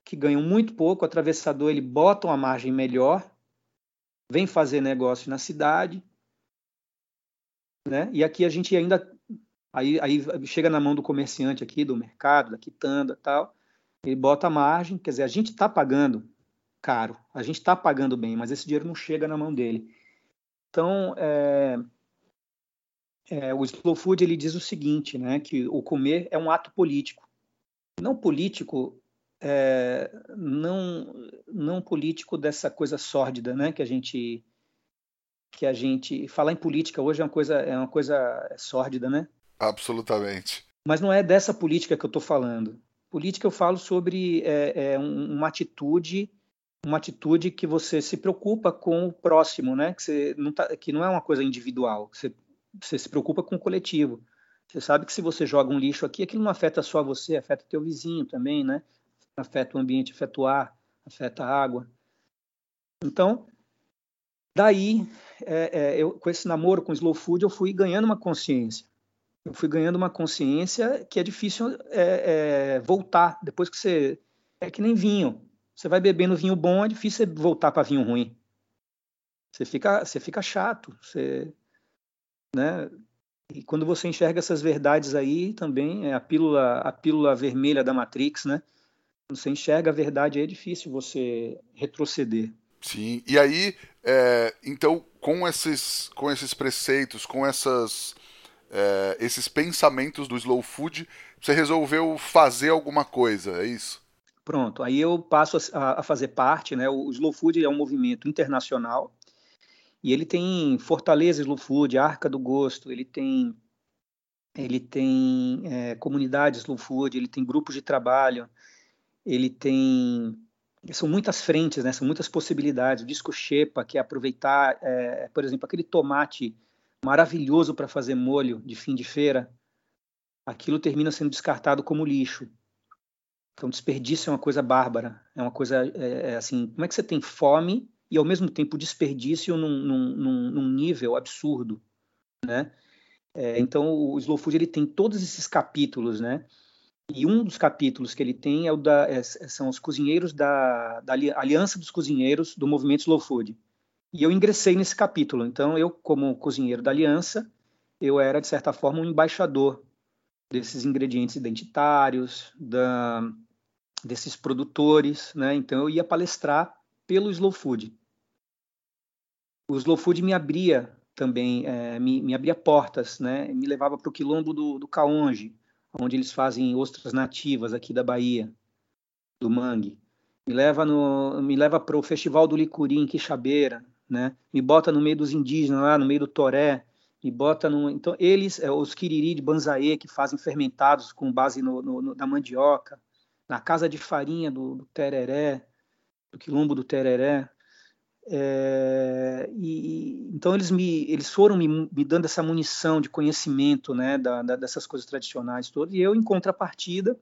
que ganham muito pouco, o atravessador ele bota uma margem melhor, vem fazer negócio na cidade, né? E aqui a gente ainda aí, aí chega na mão do comerciante aqui, do mercado, da quitanda, tal, ele bota a margem, quer dizer, a gente está pagando caro, a gente está pagando bem, mas esse dinheiro não chega na mão dele. Então, é, é, o Slow Food ele diz o seguinte, né, que o comer é um ato político. Não político é, não não político dessa coisa sórdida, né? Que a gente que a gente falar em política hoje é uma coisa é uma coisa sórdida, né? Absolutamente. Mas não é dessa política que eu estou falando. Política eu falo sobre é, é uma atitude uma atitude que você se preocupa com o próximo, né? Que, você não tá, que não é uma coisa individual. Você, você se preocupa com o coletivo. Você sabe que se você joga um lixo aqui, aquilo não afeta só você, afeta teu vizinho também, né? Afeta o ambiente, afeta o ar, afeta a água. Então, daí, é, é, eu, com esse namoro com o slow food, eu fui ganhando uma consciência. Eu fui ganhando uma consciência que é difícil é, é voltar depois que você é que nem vinho. Você vai bebendo vinho bom, é difícil voltar para vinho ruim. Você fica, você fica chato. Você, né? E quando você enxerga essas verdades aí, também é a pílula, a pílula vermelha da Matrix, né? Você enxerga a verdade, é difícil você retroceder. Sim, e aí, é, então, com esses, com esses preceitos, com essas é, esses pensamentos do slow food, você resolveu fazer alguma coisa, é isso? Pronto, aí eu passo a, a fazer parte, né? O Slow Food é um movimento internacional e ele tem Fortaleza Slow Food, Arca do Gosto, ele tem ele tem é, comunidades Slow Food, ele tem grupos de trabalho, ele tem são muitas frentes, né? São muitas possibilidades. O disco Shepa, que é aproveitar, é, por exemplo, aquele tomate maravilhoso para fazer molho de fim de feira, aquilo termina sendo descartado como lixo. Então, desperdício é uma coisa bárbara. É uma coisa, é, é, assim, como é que você tem fome e, ao mesmo tempo, desperdício num, num, num nível absurdo, né? É, então, o Slow Food, ele tem todos esses capítulos, né? E um dos capítulos que ele tem é o da, é, são os cozinheiros da, da Aliança dos Cozinheiros do Movimento Slow Food. E eu ingressei nesse capítulo. Então, eu, como cozinheiro da Aliança, eu era, de certa forma, um embaixador desses ingredientes identitários, da, desses produtores, né? Então eu ia palestrar pelo Slow Food. O Slow Food me abria também, é, me, me, abria portas, né? Me levava para o quilombo do, do Caonge, onde eles fazem ostras nativas aqui da Bahia, do mangue. Me leva no, me leva para o Festival do Licuri em Quixabeira, né? Me bota no meio dos indígenas lá, no meio do Toré, me bota no, então eles, é, os quiriri de banzaê que fazem fermentados com base no, no, no, na mandioca, na casa de farinha do, do Tereré, do quilombo do Tereré. É, e, então eles me eles foram me, me, dando essa munição de conhecimento né da, da, dessas coisas tradicionais todas e eu em contrapartida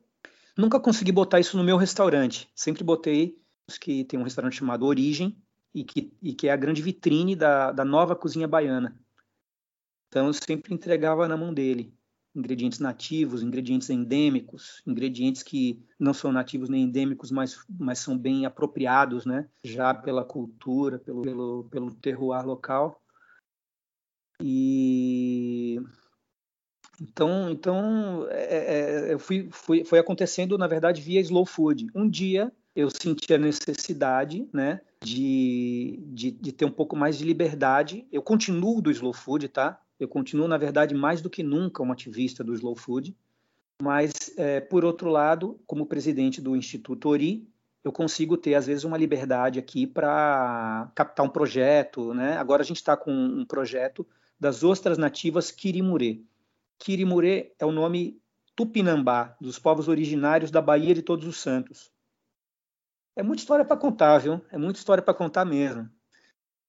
nunca consegui botar isso no meu restaurante. Sempre botei que tem um restaurante chamado Origem e que, e que é a grande vitrine da, da nova cozinha baiana. Então eu sempre entregava na mão dele ingredientes nativos, ingredientes endêmicos, ingredientes que não são nativos nem endêmicos, mas, mas são bem apropriados, né? Já pela cultura, pelo, pelo, pelo terroir local. E então, então é, é, eu fui, fui, foi acontecendo, na verdade, via slow food. Um dia eu senti a necessidade, né, de, de, de ter um pouco mais de liberdade. Eu continuo do slow food, tá? Eu continuo, na verdade, mais do que nunca um ativista do slow food, mas, é, por outro lado, como presidente do Instituto Ori, eu consigo ter, às vezes, uma liberdade aqui para captar um projeto. Né? Agora a gente está com um projeto das ostras nativas Kirimurê. Kirimurê é o nome tupinambá, dos povos originários da Bahia de Todos os Santos. É muita história para contar, viu? É muita história para contar mesmo.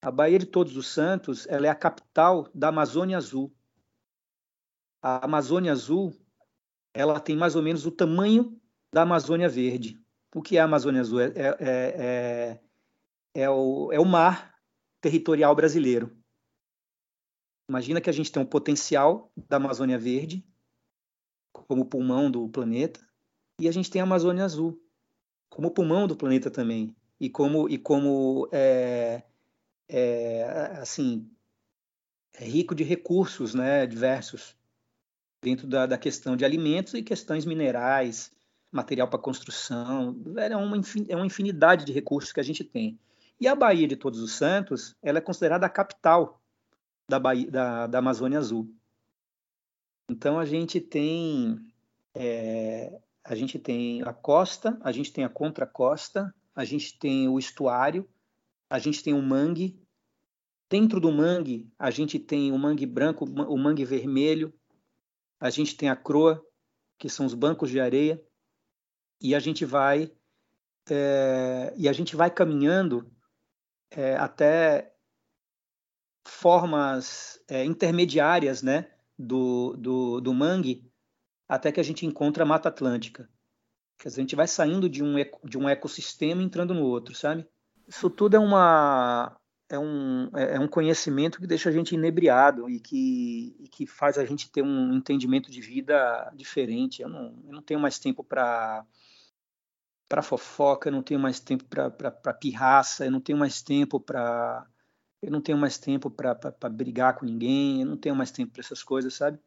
A Baía de Todos os Santos ela é a capital da Amazônia Azul. A Amazônia Azul ela tem mais ou menos o tamanho da Amazônia Verde. O que é a Amazônia Azul? É, é, é, é o, é o mar territorial brasileiro. Imagina que a gente tem um potencial da Amazônia Verde como pulmão do planeta e a gente tem a Amazônia Azul como pulmão do planeta também e como e como é, é, assim, é rico de recursos né, diversos dentro da, da questão de alimentos e questões minerais, material para construção. É uma, é uma infinidade de recursos que a gente tem. E a Bahia de Todos os Santos, ela é considerada a capital da, Bahia, da, da Amazônia Azul. Então a gente tem é, a gente tem a costa, a gente tem a contracosta, a gente tem o estuário, a gente tem o mangue. Dentro do mangue, a gente tem o mangue branco, o mangue vermelho. A gente tem a croa, que são os bancos de areia. E a gente vai é, e a gente vai caminhando é, até formas é, intermediárias, né, do, do, do mangue, até que a gente encontra a Mata Atlântica. Quer dizer, a gente vai saindo de um, de um ecossistema entrando no outro, sabe? Isso tudo é uma é um, é, é um conhecimento que deixa a gente inebriado e que, e que faz a gente ter um entendimento de vida diferente. Eu não, eu não tenho mais tempo para para fofoca, eu não tenho mais tempo para pirraça, eu não tenho mais tempo para eu não tenho mais tempo para brigar com ninguém, eu não tenho mais tempo para essas coisas, sabe?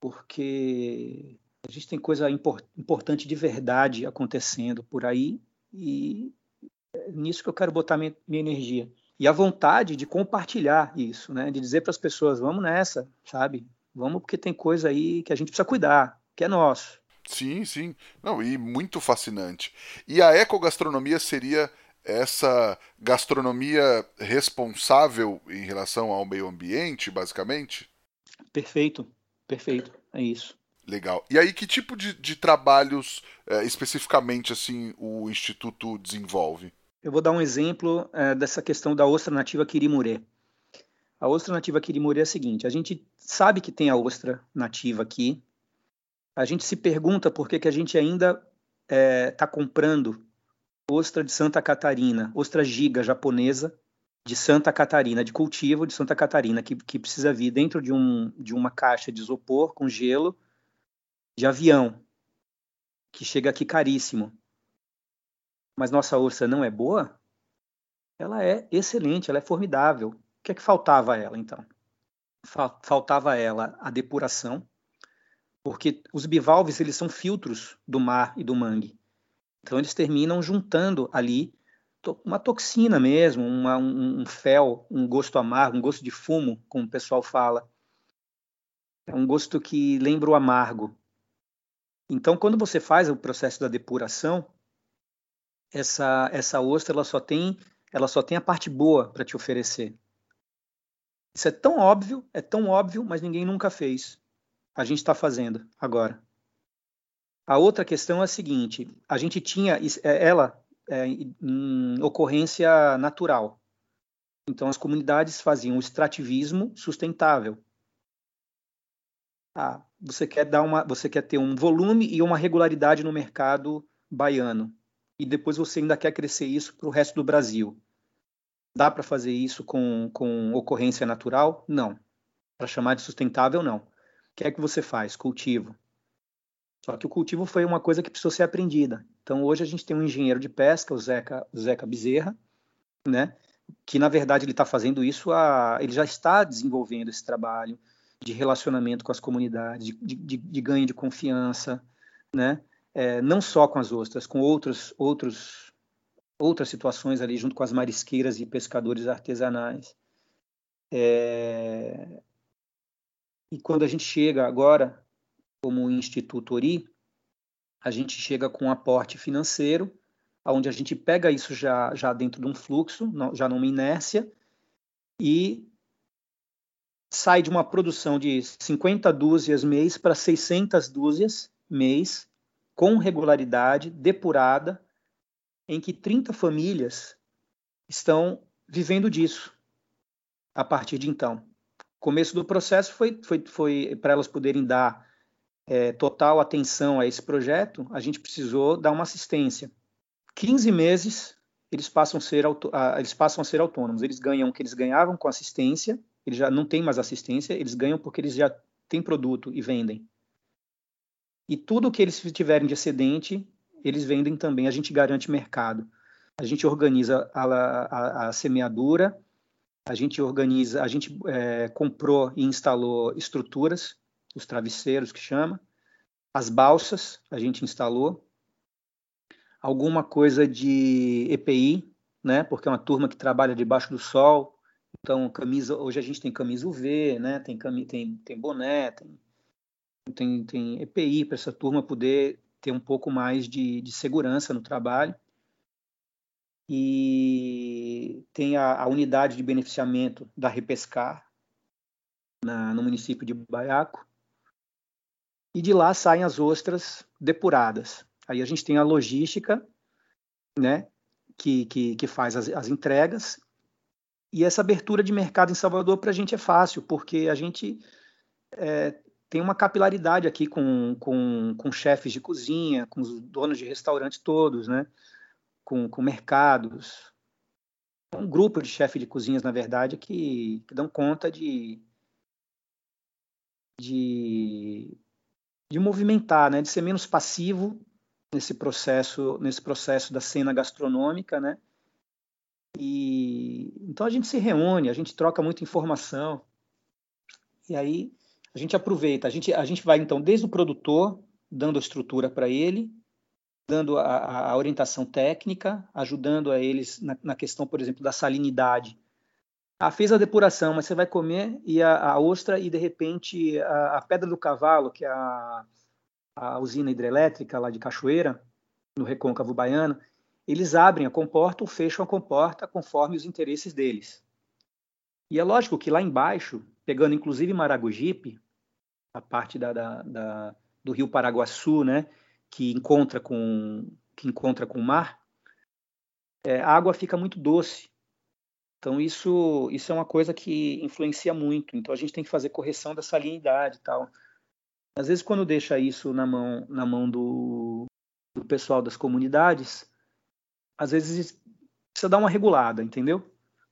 Porque a gente tem coisa import, importante de verdade acontecendo por aí e nisso que eu quero botar minha, minha energia. E a vontade de compartilhar isso, né? De dizer para as pessoas, vamos nessa, sabe? vamos porque tem coisa aí que a gente precisa cuidar, que é nosso. Sim, sim. Não, e muito fascinante. E a ecogastronomia seria essa gastronomia responsável em relação ao meio ambiente, basicamente? Perfeito, perfeito, é isso. Legal. E aí, que tipo de, de trabalhos é, especificamente assim o Instituto desenvolve? Eu vou dar um exemplo é, dessa questão da ostra nativa kirimurê. A ostra nativa kirimurê é a seguinte: a gente sabe que tem a ostra nativa aqui, a gente se pergunta por que, que a gente ainda está é, tá comprando ostra de Santa Catarina, ostra giga japonesa de Santa Catarina, de cultivo de Santa Catarina, que, que precisa vir dentro de, um, de uma caixa de isopor com gelo de avião, que chega aqui caríssimo. Mas nossa ostra não é boa? Ela é excelente, ela é formidável. O que é que faltava a ela, então? Faltava a ela a depuração, porque os bivalves eles são filtros do mar e do mangue. Então eles terminam juntando ali uma toxina mesmo, uma, um, um fel, um gosto amargo, um gosto de fumo, como o pessoal fala. É um gosto que lembra o amargo. Então, quando você faz o processo da depuração, essa essa ostra ela só tem ela só tem a parte boa para te oferecer. Isso é tão óbvio, é tão óbvio, mas ninguém nunca fez. A gente está fazendo agora. A outra questão é a seguinte: a gente tinha é, ela é, em ocorrência natural. Então, as comunidades faziam o extrativismo sustentável. Ah, você quer dar uma, você quer ter um volume e uma regularidade no mercado baiano, e depois você ainda quer crescer isso para o resto do Brasil. Dá para fazer isso com, com ocorrência natural? Não. Para chamar de sustentável, não. O que é que você faz? Cultivo. Só que o cultivo foi uma coisa que precisou ser aprendida. Então hoje a gente tem um engenheiro de pesca, o Zeca, o Zeca Bezerra, né? que na verdade ele está fazendo isso, a, ele já está desenvolvendo esse trabalho de relacionamento com as comunidades, de, de, de ganho de confiança, né? É, não só com as ostras, com outros, outros, outras situações ali junto com as marisqueiras e pescadores artesanais. É... E quando a gente chega agora como Instituto Ori, a gente chega com um aporte financeiro, onde a gente pega isso já, já dentro de um fluxo, já numa inércia, e sai de uma produção de 50 dúzias mês para 600 dúzias mês, com regularidade, depurada, em que 30 famílias estão vivendo disso a partir de então. O começo do processo foi, foi, foi para elas poderem dar é, total atenção a esse projeto, a gente precisou dar uma assistência. 15 meses eles passam a ser, eles passam a ser autônomos. Eles ganham o que eles ganhavam com assistência, eles já não têm mais assistência, eles ganham porque eles já têm produto e vendem. E tudo que eles tiverem de excedente, eles vendem também. A gente garante mercado. A gente organiza a, a, a semeadura, a gente organiza, a gente é, comprou e instalou estruturas os travesseiros que chama, as balsas a gente instalou, alguma coisa de EPI, né? Porque é uma turma que trabalha debaixo do sol. Então, camisa, hoje a gente tem camisa UV, né? Tem tem tem boné, tem tem, tem EPI para essa turma poder ter um pouco mais de, de segurança no trabalho. E tem a, a unidade de beneficiamento da Repescar na, no município de Baiaco e de lá saem as ostras depuradas. Aí a gente tem a logística, né, que, que, que faz as, as entregas, e essa abertura de mercado em Salvador para a gente é fácil, porque a gente é, tem uma capilaridade aqui com, com, com chefes de cozinha, com os donos de restaurante todos, né, com, com mercados. Um grupo de chefes de cozinhas, na verdade, que, que dão conta de, de de movimentar, né, de ser menos passivo nesse processo, nesse processo da cena gastronômica, né? E então a gente se reúne, a gente troca muita informação. E aí a gente aproveita, a gente a gente vai então desde o produtor, dando a estrutura para ele, dando a, a, orientação técnica, ajudando a eles na, na, questão, por exemplo, da salinidade. Ah, fez a depuração, mas você vai comer e a, a ostra e de repente a, a, Pedra do Cavalo, que é a, a usina hidrelétrica lá de Cachoeira, no Recôncavo Baiano, eles abrem a comporta ou fecham a comporta conforme os interesses deles. E é lógico que lá embaixo, pegando inclusive Maragogipe, a parte da, da, da, do rio Paraguaçu, né, que encontra com que encontra com o mar, é, a água fica muito doce. Então isso isso é uma coisa que influencia muito. Então a gente tem que fazer correção da salinidade e tal. Às vezes quando deixa isso na mão na mão do, do pessoal das comunidades, às vezes precisa dar uma regulada, entendeu?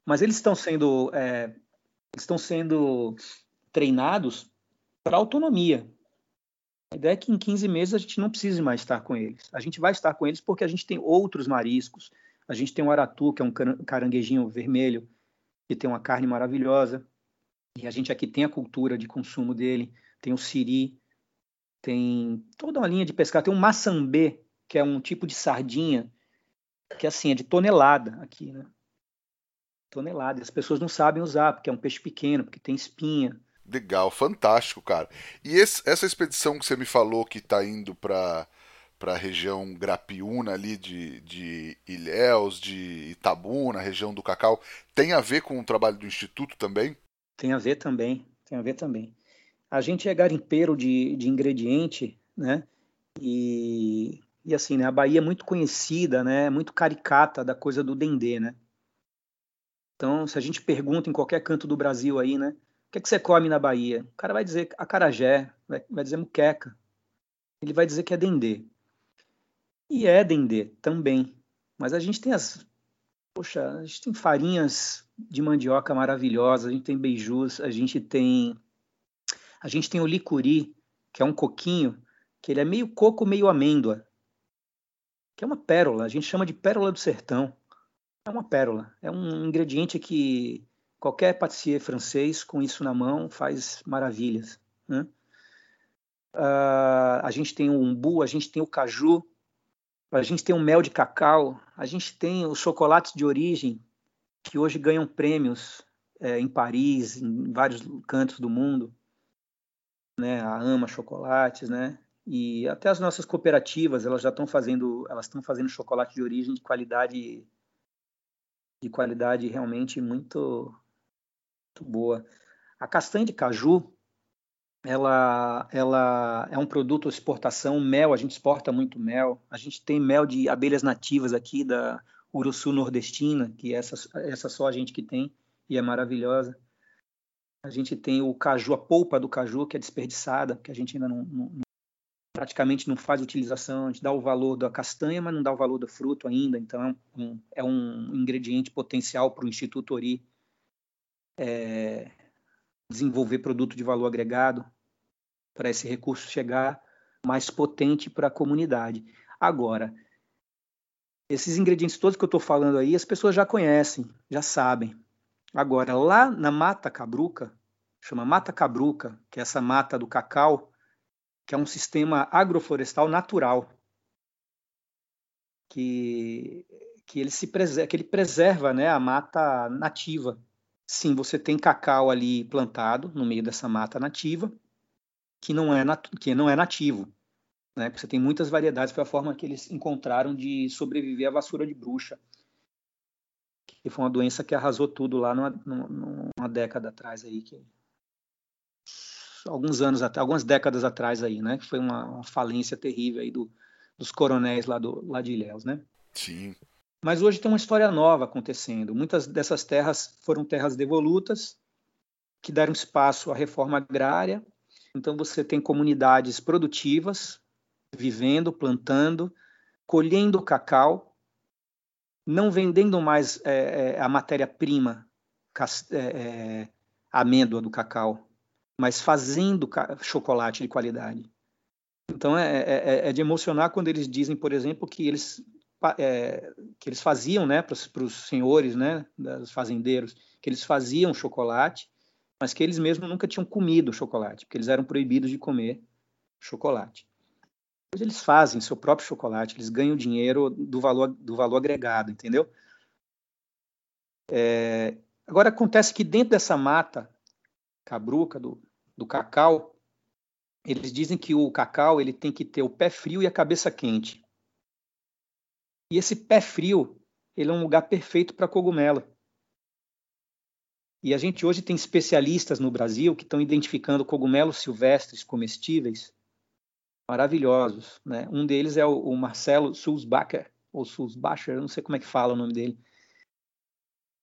Mas eles estão sendo é, estão sendo treinados para autonomia. A ideia é que em 15 meses a gente não precise mais estar com eles. A gente vai estar com eles porque a gente tem outros mariscos. A gente tem o aratu, que é um caranguejinho vermelho, que tem uma carne maravilhosa. E a gente aqui tem a cultura de consumo dele. Tem o siri, tem toda uma linha de pescado. Tem o maçambê, que é um tipo de sardinha que assim é de tonelada aqui, né? Tonelada. As pessoas não sabem usar porque é um peixe pequeno, porque tem espinha. Legal, fantástico, cara. E esse, essa expedição que você me falou que está indo para a região Grapiúna ali de, de Ilhéus, de Itabuna, região do Cacau, tem a ver com o trabalho do Instituto também? Tem a ver também, tem a ver também. A gente é garimpeiro de, de ingrediente, né? E, e assim, né? A Bahia é muito conhecida, né? Muito caricata da coisa do dendê, né? Então, se a gente pergunta em qualquer canto do Brasil aí, né? Que, que você come na Bahia? O cara vai dizer acarajé, vai, vai dizer muqueca. Ele vai dizer que é dendê. E é dendê também. Mas a gente tem as. Poxa, a gente tem farinhas de mandioca maravilhosas, a gente tem beijus, a gente tem. A gente tem o licuri, que é um coquinho, que ele é meio coco, meio amêndoa. Que é uma pérola, a gente chama de pérola do sertão. É uma pérola. É um ingrediente que Qualquer patissier francês com isso na mão faz maravilhas. Né? Uh, a gente tem o umbu, a gente tem o caju, a gente tem o mel de cacau, a gente tem os chocolates de origem que hoje ganham prêmios é, em Paris, em vários cantos do mundo, né? A Ama Chocolates, né? E até as nossas cooperativas, elas já estão fazendo, elas estão fazendo chocolate de origem de qualidade de qualidade realmente muito boa. A castanha de caju, ela, ela é um produto de exportação, mel, a gente exporta muito mel. A gente tem mel de abelhas nativas aqui da Uruçu nordestina, que é essa, essa só a gente que tem e é maravilhosa. A gente tem o caju, a polpa do caju, que é desperdiçada, que a gente ainda não, não, praticamente não faz utilização. A gente dá o valor da castanha, mas não dá o valor do fruto ainda. Então, é um, é um ingrediente potencial para o Instituto Ori é, desenvolver produto de valor agregado para esse recurso chegar mais potente para a comunidade. Agora, esses ingredientes todos que eu estou falando aí, as pessoas já conhecem, já sabem. Agora, lá na Mata Cabruca, chama Mata Cabruca, que é essa mata do cacau, que é um sistema agroflorestal natural, que, que ele se preserva, que ele preserva né, a mata nativa Sim, você tem cacau ali plantado no meio dessa mata nativa, que não é, nat que não é nativo. Né? Você tem muitas variedades, foi a forma que eles encontraram de sobreviver à vassoura de bruxa, que foi uma doença que arrasou tudo lá numa, numa década atrás aí, que alguns anos algumas décadas atrás aí, né? Que foi uma, uma falência terrível aí do, dos coronéis lá do lá de Ilhéus, né? Sim. Mas hoje tem uma história nova acontecendo. Muitas dessas terras foram terras devolutas, que deram espaço à reforma agrária. Então você tem comunidades produtivas vivendo, plantando, colhendo cacau, não vendendo mais é, é a matéria-prima, é, é, amêndoa do cacau, mas fazendo chocolate de qualidade. Então é, é, é, de emocionar quando eles dizem, por exemplo, que eles é, que eles faziam, né, para os senhores, né, dos fazendeiros, que eles faziam chocolate, mas que eles mesmos nunca tinham comido chocolate, porque eles eram proibidos de comer chocolate. Eles fazem seu próprio chocolate, eles ganham dinheiro do valor do valor agregado, entendeu? É, Agora acontece que dentro dessa mata cabruca do, do cacau, eles dizem que o cacau ele tem que ter o pé frio e a cabeça quente. E esse pé frio, ele é um lugar perfeito para cogumelo. E a gente hoje tem especialistas no Brasil que estão identificando cogumelos silvestres comestíveis maravilhosos. Né? Um deles é o, o Marcelo Sulzbacher, ou Sulzbacher, não sei como é que fala o nome dele.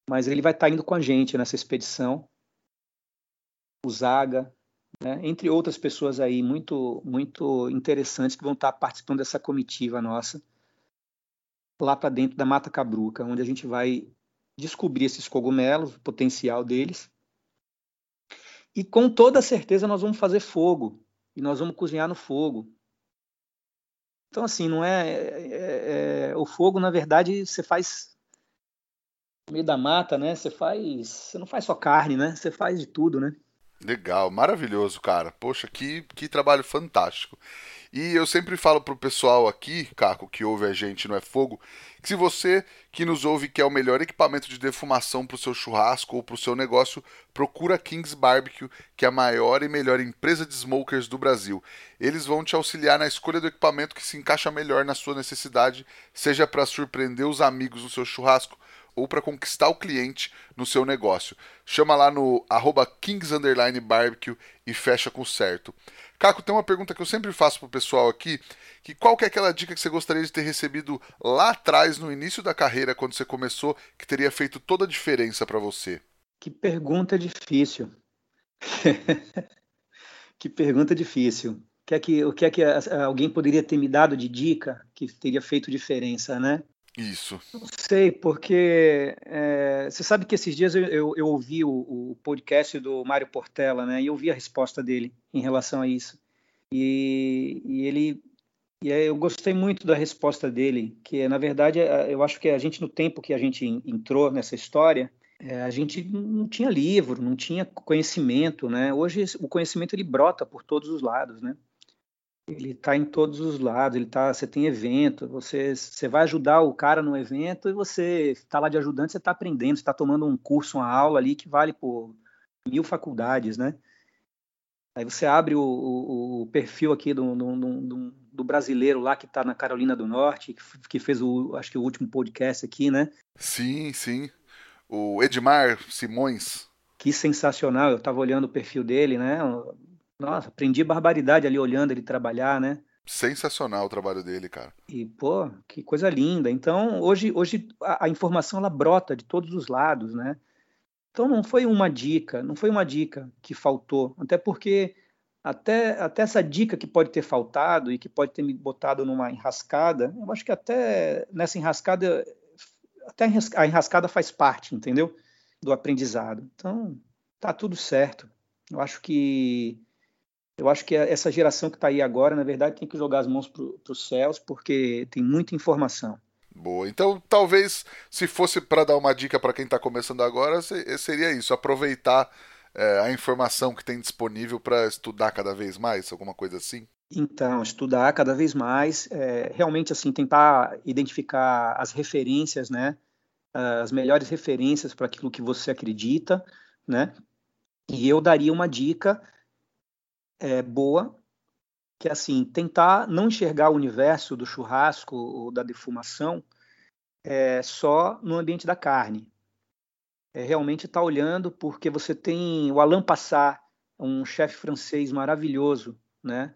Mas ele vai estar tá indo com a gente nessa expedição. O Zaga, né? entre outras pessoas aí muito, muito interessantes que vão estar tá participando dessa comitiva nossa lá para dentro da Mata Cabruca, onde a gente vai descobrir esses cogumelos, o potencial deles. E com toda certeza nós vamos fazer fogo e nós vamos cozinhar no fogo. Então assim, não é, é, é o fogo na verdade você faz no meio da mata, né? Você faz, você não faz só carne, né? Você faz de tudo, né? Legal, maravilhoso, cara. Poxa, que, que trabalho fantástico. E eu sempre falo pro pessoal aqui, Caco, que ouve a gente não é fogo, que se você que nos ouve quer o melhor equipamento de defumação pro seu churrasco ou pro seu negócio, procura Kings Barbecue, que é a maior e melhor empresa de smokers do Brasil. Eles vão te auxiliar na escolha do equipamento que se encaixa melhor na sua necessidade, seja para surpreender os amigos no seu churrasco ou para conquistar o cliente no seu negócio. Chama lá no arroba Barbecue e fecha com certo. Caco, tem uma pergunta que eu sempre faço pro pessoal aqui, que qual que é aquela dica que você gostaria de ter recebido lá atrás, no início da carreira, quando você começou, que teria feito toda a diferença para você? Que pergunta difícil. que pergunta difícil. Que é que, o que, é que alguém poderia ter me dado de dica que teria feito diferença, né? Isso. Não sei, porque é, você sabe que esses dias eu, eu, eu ouvi o, o, podcast do Mário Portela, né? E eu vi a resposta dele em relação a isso. E, e ele. E eu gostei muito da resposta dele, que na verdade é, eu acho que a gente, no tempo que a gente entrou nessa história, é, a gente não tinha livro, não tinha conhecimento, né? Hoje o conhecimento ele brota por todos os lados, né? Ele está em todos os lados, ele tá, você tem evento, você, você vai ajudar o cara no evento e você está lá de ajudante, você está aprendendo, você está tomando um curso, uma aula ali que vale por mil faculdades, né? Aí você abre o, o, o perfil aqui do, do, do, do, brasileiro lá que está na Carolina do Norte, que, que fez o, acho que o último podcast aqui, né? Sim, sim. O Edmar Simões. Que sensacional, eu estava olhando o perfil dele, né? Nossa, aprendi barbaridade ali olhando ele trabalhar, né? Sensacional o trabalho dele, cara. E, pô, que coisa linda. Então, hoje, hoje a, a, informação ela brota de todos os lados, né? Então, não foi uma dica, não foi uma dica que faltou. Até porque, até, até essa dica que pode ter faltado e que pode ter me botado numa enrascada, eu acho que até nessa enrascada, até a enrascada faz parte, entendeu? Do aprendizado. Então, tá tudo certo. Eu acho que eu acho que essa geração que está aí agora, na verdade, tem que jogar as mãos para os céus, porque tem muita informação. Boa. Então, talvez, se fosse para dar uma dica para quem está começando agora, seria isso: aproveitar é, a informação que tem disponível para estudar cada vez mais, alguma coisa assim? Então, estudar cada vez mais, é, realmente assim tentar identificar as referências, né, as melhores referências para aquilo que você acredita, né? E eu daria uma dica é, boa, que é assim, tentar não enxergar o universo do churrasco ou da defumação é, só no ambiente da carne. É, realmente estar tá olhando, porque você tem o Alain Passat, um chefe francês maravilhoso, né?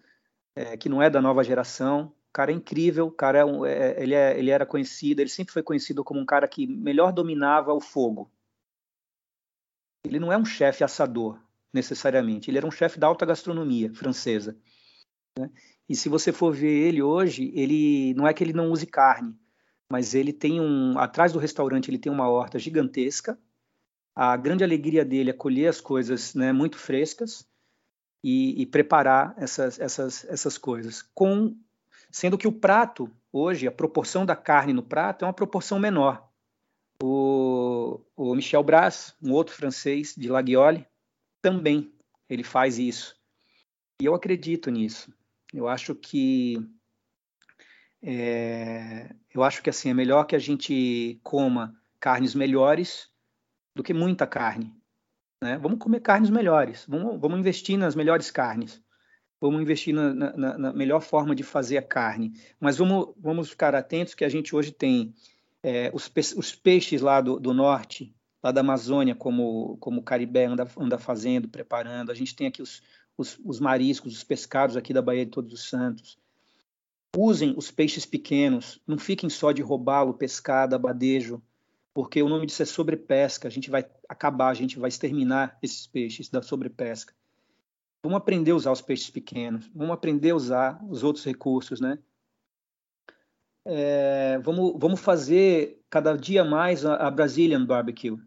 É, que não é da nova geração, cara é incrível, cara é um, é, ele, é, ele era conhecido, ele sempre foi conhecido como um cara que melhor dominava o fogo. Ele não é um chefe assador, necessariamente. Ele era um chefe da alta gastronomia francesa. Né? E se você for ver ele hoje, ele não é que ele não use carne, mas ele tem um atrás do restaurante ele tem uma horta gigantesca. A grande alegria dele é colher as coisas né, muito frescas e, e preparar essas, essas, essas coisas. Com sendo que o prato hoje a proporção da carne no prato é uma proporção menor. O, o Michel Bras, um outro francês de Laguiole, também ele faz isso. E eu acredito nisso. Eu acho que é, eu acho que assim é melhor que a gente coma carnes melhores do que muita carne. Né? Vamos comer carnes melhores, vamos, vamos investir nas melhores carnes, vamos investir na, na, na, melhor forma de fazer a carne. Mas vamos, vamos ficar atentos que a gente hoje tem é, os, pe os, peixes lá do, do, norte, lá da Amazônia, como, como o Caribé anda, anda fazendo, preparando. A gente tem aqui os, os, os mariscos, os pescados aqui da Baía de Todos os Santos. Usem os peixes pequenos, não fiquem só de roubá-lo, pescada, badejo, porque o nome disso é sobrepesca. A gente vai acabar, a gente vai exterminar esses peixes da sobrepesca. Vamos aprender a usar os peixes pequenos, vamos aprender a usar os outros recursos, né? É, vamos, vamos fazer cada dia mais a, a Brazilian Barbecue,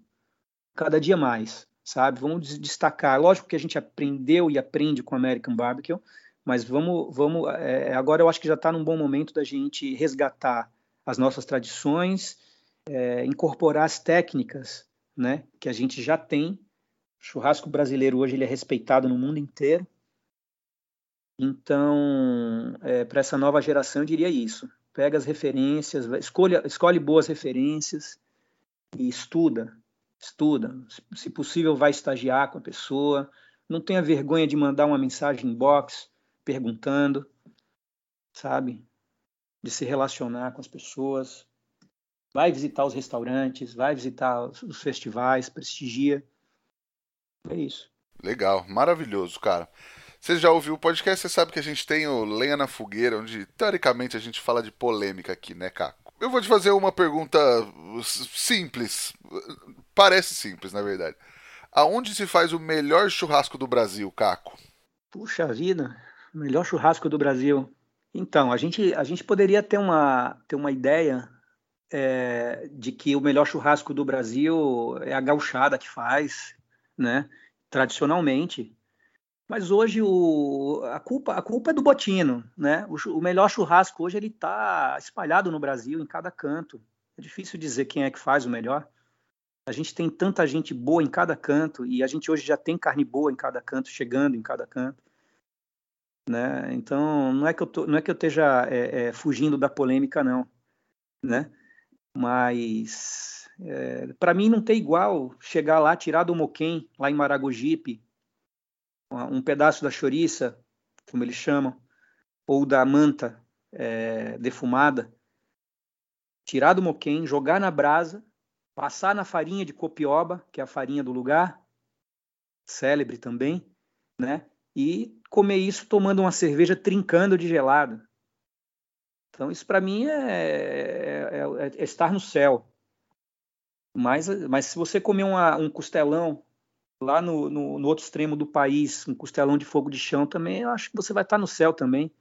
cada dia mais, sabe? Vamos destacar. Lógico que a gente aprendeu e aprende com American Barbecue, mas vamos, vamos. É, agora eu acho que já está num bom momento da gente resgatar as nossas tradições, é, incorporar as técnicas, né, que a gente já tem. O churrasco brasileiro hoje ele é respeitado no mundo inteiro. Então, é, para essa nova geração, eu diria isso. Pega as referências, escolha, escolhe boas referências e estuda, estuda. Se possível, vai estagiar com a pessoa. Não tenha vergonha de mandar uma mensagem inbox perguntando, sabe? De se relacionar com as pessoas. Vai visitar os restaurantes, vai visitar os festivais, prestigia. É isso. Legal, maravilhoso, cara. Você já ouviu o podcast, você sabe que a gente tem o Lenha na Fogueira, onde teoricamente a gente fala de polêmica aqui, né, Caco? Eu vou te fazer uma pergunta simples. Parece simples, na verdade. Aonde se faz o melhor churrasco do Brasil, Caco? Puxa vida, Melhor churrasco do Brasil. Então, a gente, a gente poderia ter uma, ter uma ideia é, de que o melhor churrasco do Brasil é a gauchada que faz, né? Tradicionalmente. Mas hoje o, a, culpa, a culpa é do Botino, né? O, o melhor churrasco hoje ele está espalhado no Brasil, em cada canto. É difícil dizer quem é que faz o melhor. A gente tem tanta gente boa em cada canto e a gente hoje já tem carne boa em cada canto, chegando em cada canto. Né? Então, não é que eu, tô, não é que eu esteja é, é, fugindo da polêmica, não. Né? Mas, é, para mim, não tem igual chegar lá, tirar do moquém, lá em Maragogipe, um pedaço da chouriça, como eles chamam, ou da manta é, defumada, tirar do moquém, jogar na brasa, passar na farinha de copioba, que é a farinha do lugar, célebre também, né? E comer isso tomando uma cerveja trincando de gelado. Então, isso para mim é, é, é, é, estar no céu. Mas, mas se você comer uma, um costelão lá no, no, no, outro extremo do país, um costelão de fogo de chão também, eu acho que você vai estar no céu também.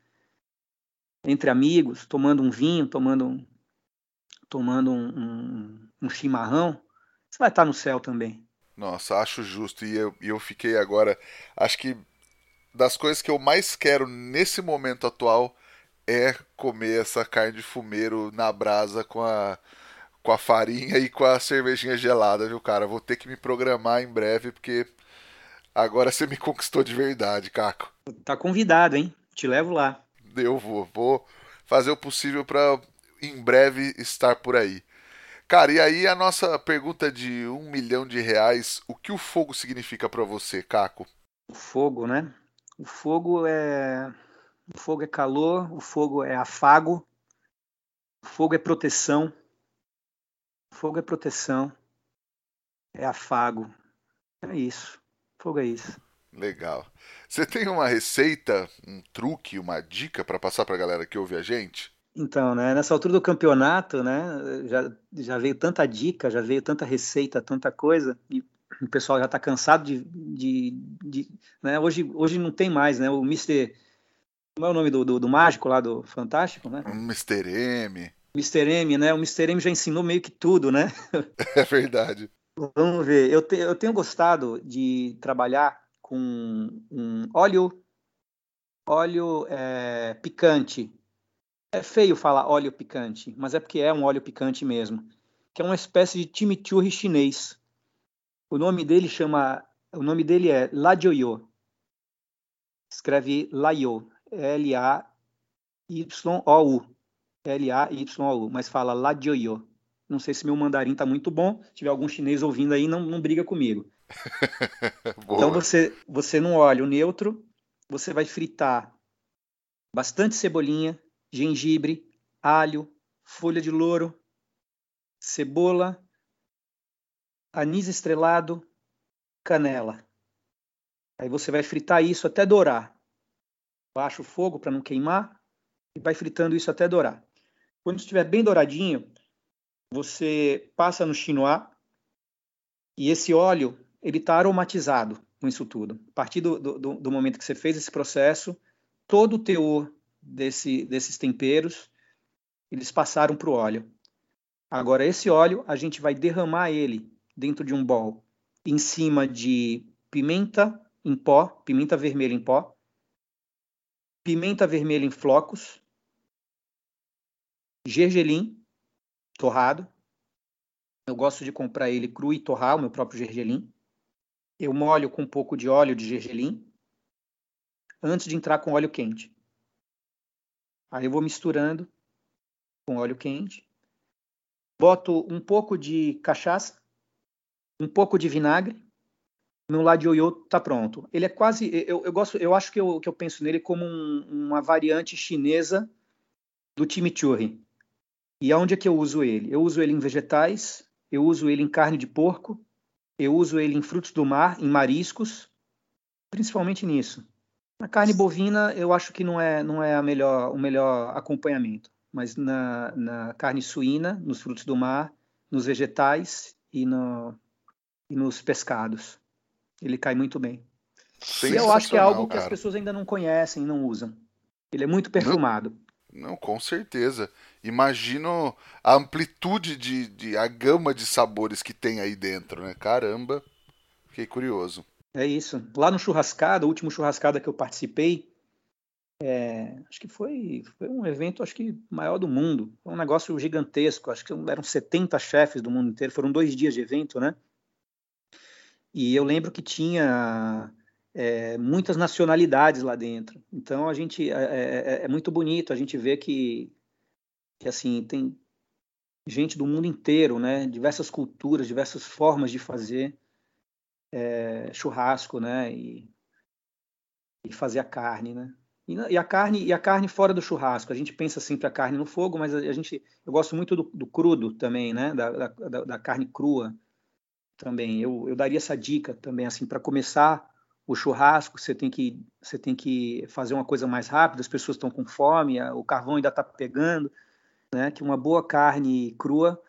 Entre amigos, tomando um vinho, tomando um, tomando um, um, um chimarrão, você vai estar no céu também. Nossa, acho justo. E eu, eu fiquei agora. Acho que das coisas que eu mais quero nesse momento atual é comer essa carne de fumeiro na brasa com a, com a farinha e com a cervejinha gelada, viu, cara? Vou ter que me programar em breve, porque agora você me conquistou de verdade, Caco. Tá convidado, hein? Te levo lá. Eu vou. Vou fazer o possível para em breve estar por aí. Cara, e aí a nossa pergunta de um milhão de reais: o que o fogo significa para você, Caco? O fogo, né? O fogo é o fogo é calor, o fogo é afago, o fogo é proteção. O fogo é proteção. É afago. É isso. fogo é isso. Legal. Você tem uma receita, um truque, uma dica para passar para a galera que ouve a gente? Então, né, nessa altura do campeonato, né, já, já veio tanta dica, já veio tanta receita, tanta coisa, e o pessoal já está cansado de, de, de, né? Hoje, hoje não tem mais, né? O Mr. Como é o nome do, do, do mágico lá do Fantástico, né? Mr. M. Mr. M, né? O Mr. M já ensinou meio que tudo, né? É verdade. Vamos ver. Eu, te, eu tenho gostado de trabalhar com um óleo, óleo é, picante. É feio falar óleo picante, mas é porque é um óleo picante mesmo. Que é uma espécie de chimichurri chinês. O nome dele chama, o nome dele é Ladioyo. Escreve Layo, L A Y O U. L A Y O U, mas fala Ladioyo. Não sei se meu mandarim está muito bom. Se tiver algum chinês ouvindo aí, não, não briga comigo. então você, você no óleo neutro, você vai fritar bastante cebolinha, gengibre, alho, folha de louro, cebola, anis estrelado, canela. Aí você vai fritar isso até dourar. Baixa o fogo para não queimar e vai fritando isso até dourar. Quando estiver bem douradinho, você passa no chinois e esse óleo ele está aromatizado com isso tudo. A partir do, do, do, momento que você fez esse processo, todo o teor desse, desses temperos eles passaram para o óleo. Agora esse óleo a gente vai derramar ele dentro de um bol em cima de pimenta em pó, pimenta vermelha em pó, pimenta vermelha em flocos, gergelim torrado. Eu gosto de comprar ele cru e torrar o meu próprio gergelim. Eu molho com um pouco de óleo de gergelim antes de entrar com óleo quente. Aí eu vou misturando com óleo quente. Boto um pouco de cachaça, um pouco de vinagre. Meu ioiô tá pronto. Ele é quase, eu, eu gosto, eu acho que eu, que eu penso nele como um, uma variante chinesa do chimichurri. E aonde é que eu uso ele? Eu uso ele em vegetais, eu uso ele em carne de porco, eu uso ele em frutos do mar, em mariscos, principalmente nisso. Na carne bovina, eu acho que não é, não é a melhor, o melhor acompanhamento, mas na, na carne suína, nos frutos do mar, nos vegetais e, no, e nos pescados. Ele cai muito bem. E eu acho que é algo que as pessoas ainda não conhecem, não usam. Ele é muito perfumado. Não, com certeza. Imagino a amplitude de, de, a gama de sabores que tem aí dentro, né? Caramba, fiquei curioso. É isso. Lá no churrascada, o último churrascada que eu participei, é, acho que foi, foi um evento acho que maior do mundo. Foi um negócio gigantesco. Acho que eram 70 chefes do mundo inteiro. Foram dois dias de evento, né? E eu lembro que tinha é, muitas nacionalidades lá dentro. Então a gente é, é, é, é, muito bonito a gente vê que, que assim tem gente do mundo inteiro, né? Diversas culturas, diversas formas de fazer é, churrasco, né? E, e, fazer a carne, né? E, e, a carne e a carne fora do churrasco. A gente pensa sempre a carne no fogo, mas a, a gente eu gosto muito do, do crudo também, né? Da, da, da, carne crua também. Eu, eu daria essa dica também assim para começar o churrasco, você tem que você tem que fazer uma coisa mais rápida, as pessoas estão com fome, o carvão ainda está pegando, né? Que uma boa carne crua,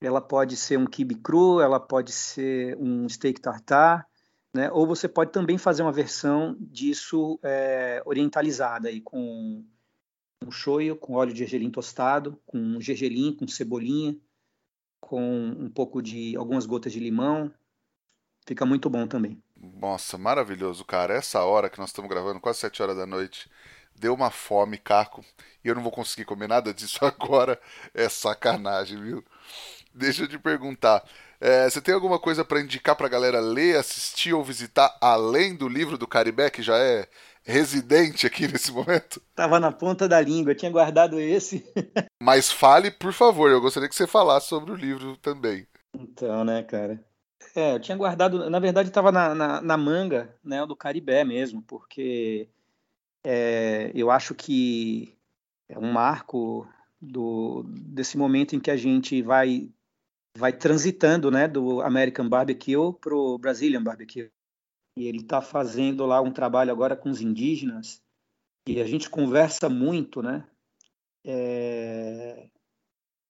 ela pode ser um quibe cru, ela pode ser um steak tartar, né? Ou você pode também fazer uma versão disso é, orientalizada aí com um shoyu, com óleo de gergelim tostado, com gergelim, com cebolinha, com um pouco de algumas gotas de limão, fica muito bom também. Nossa, maravilhoso, cara. Essa hora que nós estamos gravando, quase 7 horas da noite, deu uma fome, Caco, e eu não vou conseguir comer nada disso agora. É sacanagem, viu? Deixa eu te perguntar. É, você tem alguma coisa para indicar para a galera ler, assistir ou visitar além do livro do Caribe, que já é residente aqui nesse momento? Tava na ponta da língua, tinha guardado esse. Mas fale, por favor, eu gostaria que você falasse sobre o livro também. Então, né, cara? É, eu tinha guardado, na verdade estava na, na, na, manga né, do Caribé mesmo, porque é, eu acho que é um marco do, desse momento em que a gente vai, vai transitando né, do American Barbecue para o Brazilian Barbecue. E ele está fazendo lá um trabalho agora com os indígenas, e a gente conversa muito, né? É,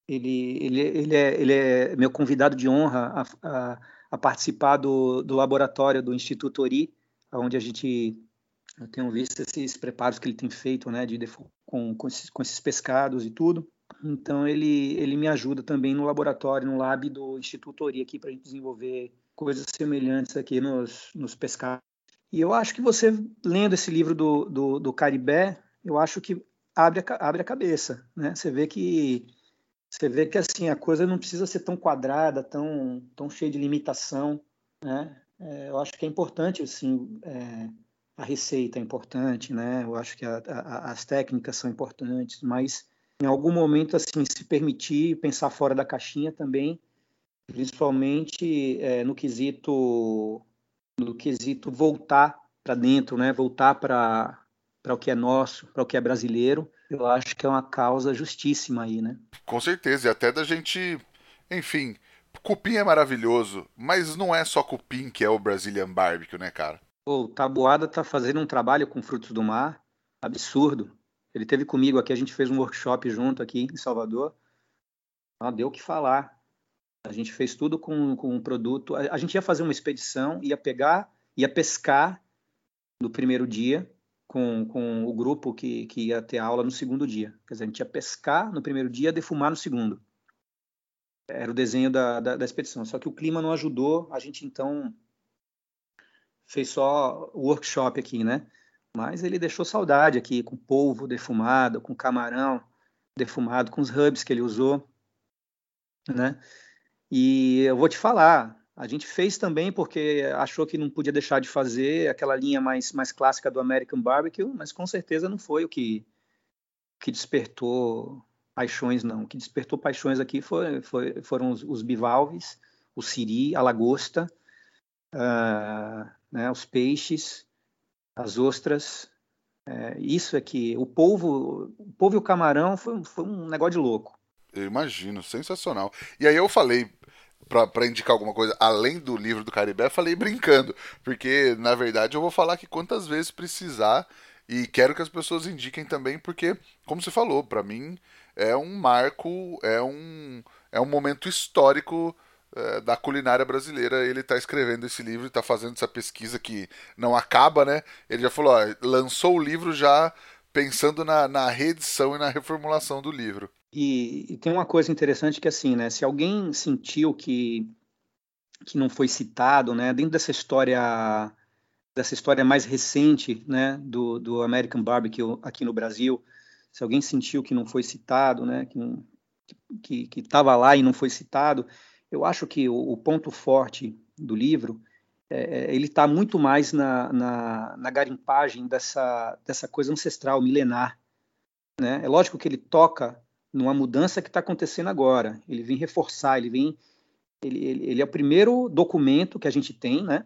ele, ele, ele, é, ele é meu convidado de honra a, a a participar do, do laboratório do Instituto Ori, onde a gente eu tenho visto esses preparos que ele tem feito, né, de com, com esses, com, esses, pescados e tudo. Então ele ele me ajuda também no laboratório, no lab do Instituto Ori aqui para a gente desenvolver coisas semelhantes aqui nos, nos pescados. E eu acho que você lendo esse livro do, do, do Caribé, eu acho que abre a, abre a cabeça, né? Você vê que você vê que assim a coisa não precisa ser tão quadrada, tão, tão cheia de limitação, né? É, eu acho que é importante, assim, é, a receita é importante, né? Eu acho que a, a, as técnicas são importantes, mas em algum momento assim se permitir pensar fora da caixinha também, principalmente é, no quesito no quesito voltar para dentro, né? Voltar para para o que é nosso, para o que é brasileiro. Eu acho que é uma causa justíssima aí, né? Com certeza, e até da gente, enfim, cupim é maravilhoso, mas não é só cupim que é o Brazilian Barbecue, né, cara? O Tabuada tá fazendo um trabalho com frutos do mar absurdo. Ele teve comigo aqui, a gente fez um workshop junto aqui em Salvador. Ah, deu o que falar. A gente fez tudo com, com um produto. A, a, gente ia fazer uma expedição, ia pegar, ia pescar no primeiro dia com, com o grupo que, que ia ter aula no segundo dia. Quer dizer, a gente ia pescar no primeiro dia, defumar no segundo. Era o desenho da, da, da expedição. Só que o clima não ajudou, a gente então fez só o workshop aqui, né? Mas ele deixou saudade aqui, com polvo defumado, com camarão defumado, com os hubs que ele usou, né? E eu vou te falar, a gente fez também porque achou que não podia deixar de fazer aquela linha mais, mais clássica do American Barbecue, mas com certeza não foi o que, que despertou paixões, não. O que despertou paixões aqui foi, foi, foram os, os bivalves, o siri, a lagosta, uh, né, os peixes, as ostras. É, isso é que o polvo, o polvo e o camarão foi, foi um negócio de louco. Eu imagino, sensacional. E aí eu falei para indicar alguma coisa além do livro do Caribé, falei brincando, porque na verdade eu vou falar que quantas vezes precisar e quero que as pessoas indiquem também, porque como você falou, para mim é um marco, é um é um momento histórico é, da culinária brasileira. Ele está escrevendo esse livro, está fazendo essa pesquisa que não acaba, né? Ele já falou, ó, lançou o livro já pensando na, na reedição e na reformulação do livro. E, e, tem uma coisa interessante que assim, né? Se alguém sentiu que que não foi citado, né? Dentro dessa história dessa história mais recente, né? Do, do American Barbecue aqui no Brasil, se alguém sentiu que não foi citado, né? Que que estava lá e não foi citado, eu acho que o, o ponto forte do livro é, é ele está muito mais na, na, na garimpagem dessa dessa coisa ancestral milenar, né? É lógico que ele toca numa mudança que está acontecendo agora. Ele vem reforçar, ele vem. Ele, ele, ele, é o primeiro documento que a gente tem, né,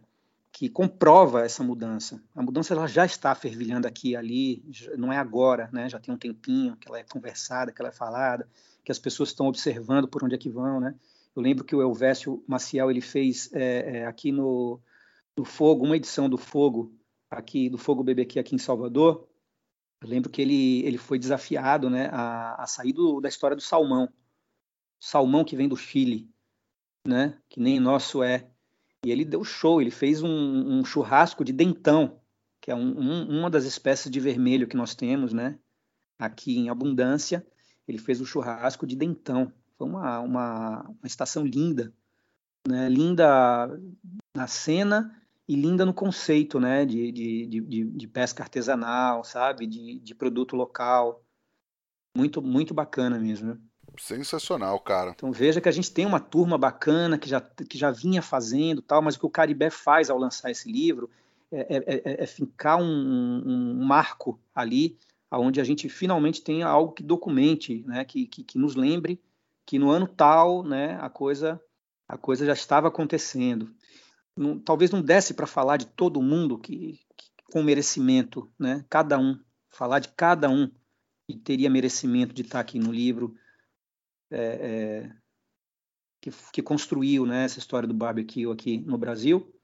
que comprova essa mudança. A mudança ela já está fervilhando aqui ali, não é agora, né, já tem um tempinho que ela é conversada, que ela é falada, que as pessoas estão observando por onde é que vão, né. Eu lembro que o Elvésio Maciel ele fez é, é, aqui no, no Fogo, uma edição do Fogo, aqui do Fogo BBQ aqui em Salvador, eu lembro que ele, ele foi desafiado né, a, a sair do, da história do salmão. Salmão que vem do Chile, né, que nem nosso é. E ele deu show, ele fez um, um churrasco de dentão, que é um, um, uma das espécies de vermelho que nós temos né, aqui em abundância. Ele fez o churrasco de dentão. Foi uma, uma, uma estação linda, né, linda na cena e linda no conceito, né, de, de, de, de pesca artesanal, sabe, de, de produto local. Muito, muito bacana mesmo. Né? Sensacional, cara. Então veja que a gente tem uma turma bacana que já, que já vinha fazendo tal, mas o que o Caribé faz ao lançar esse livro é, é, é, é fincar um, um, marco ali, onde a gente finalmente tenha algo que documente, né, que, que, que nos lembre que no ano tal, né, a coisa a coisa já estava acontecendo não, talvez não desse para falar de todo mundo que, que, com merecimento, né? Cada um, falar de cada um que teria merecimento de estar aqui no livro, é, é, que, que, construiu né, essa história do barbecue aqui no Brasil.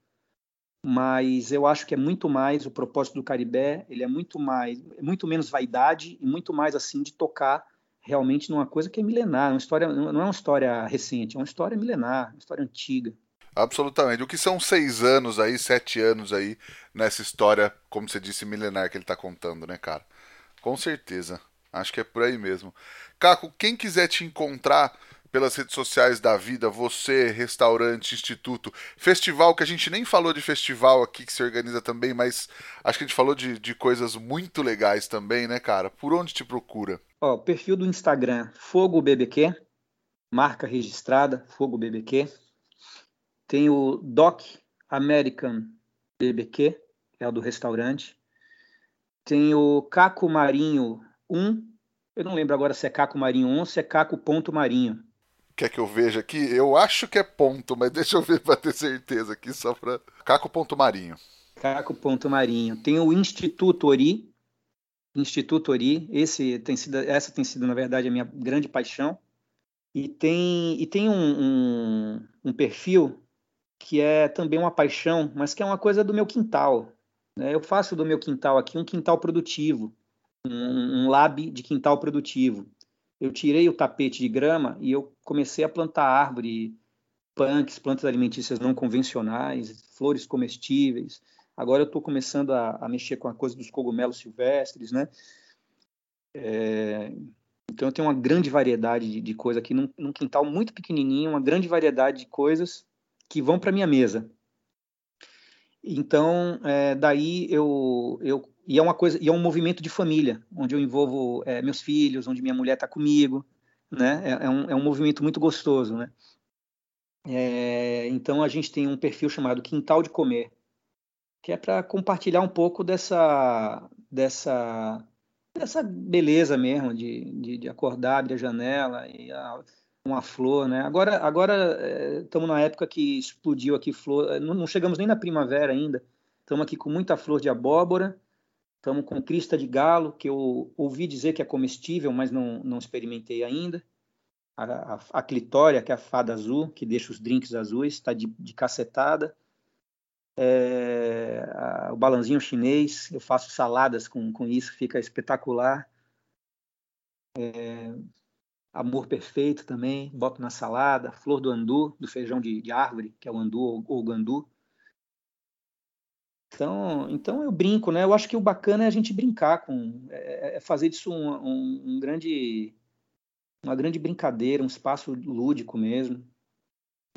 Mas eu acho que é muito mais o propósito do Caribé, ele é muito mais, muito menos vaidade e muito mais assim de tocar realmente numa coisa que é milenar, uma história, não é uma história recente, é uma história milenar, uma história antiga. Absolutamente. O que são seis anos aí, sete anos aí, nessa história, como você disse, milenar que ele está contando, né, cara? Com certeza. Acho que é por aí mesmo. Caco, quem quiser te encontrar pelas redes sociais da vida, você, restaurante, instituto, festival, que a gente nem falou de festival aqui que se organiza também, mas acho que a gente falou de, de coisas muito legais também, né, cara? Por onde te procura? Ó, perfil do Instagram, Fogo BBQ, marca registrada, Fogo BBQ. Tem o Doc American BBQ, é o do restaurante. Tem o Caco Marinho 1, Eu não lembro agora se é caco marinho 11 ou se é caco ponto marinho. Quer que eu veja aqui? Eu acho que é ponto, mas deixa eu ver para ter certeza aqui, só para. Caco ponto marinho. Caco ponto marinho. Tem o Instituto Ori. Instituto Ori. Esse tem sido, essa tem sido, na verdade, a minha grande paixão. E tem, e tem um, um, um perfil que é também uma paixão, mas que é uma coisa do meu quintal. Né? Eu faço do meu quintal aqui um quintal produtivo, um, um lab de quintal produtivo. Eu tirei o tapete de grama e eu comecei a plantar árvore, punks, plantas alimentícias não convencionais, flores comestíveis. Agora eu estou começando a, a, mexer com a coisa dos cogumelos silvestres, né? É, então eu tenho uma grande variedade de, de coisa aqui num, num, quintal muito pequenininho, uma grande variedade de coisas que vão para minha mesa. Então, é, daí eu, eu e é uma coisa e é um movimento de família, onde eu envolvo é, meus filhos, onde minha mulher está comigo, né? É, é, um, é um movimento muito gostoso, né? É, então a gente tem um perfil chamado Quintal de Comer, que é para compartilhar um pouco dessa dessa dessa beleza mesmo de, de, de acordar, abrir a janela e a, uma flor, né? Agora, agora estamos é, na época que explodiu aqui flor. Não, não, chegamos nem na primavera ainda. Estamos aqui com muita flor de abóbora. Estamos com crista de galo, que eu ouvi dizer que é comestível, mas não, não experimentei ainda. A, a, a clitória, que é a fada azul, que deixa os drinks azuis, está de, de cacetada. É, a, o balanzinho chinês, eu faço saladas com, com isso, fica espetacular. É, amor perfeito também, boto na salada, flor do andu, do feijão de, de árvore, que é o andu ou, ou gandu. Então, então eu brinco, né? Eu acho que o bacana é a gente brincar com, é, é fazer disso um, um, um, grande, uma grande brincadeira, um espaço lúdico mesmo,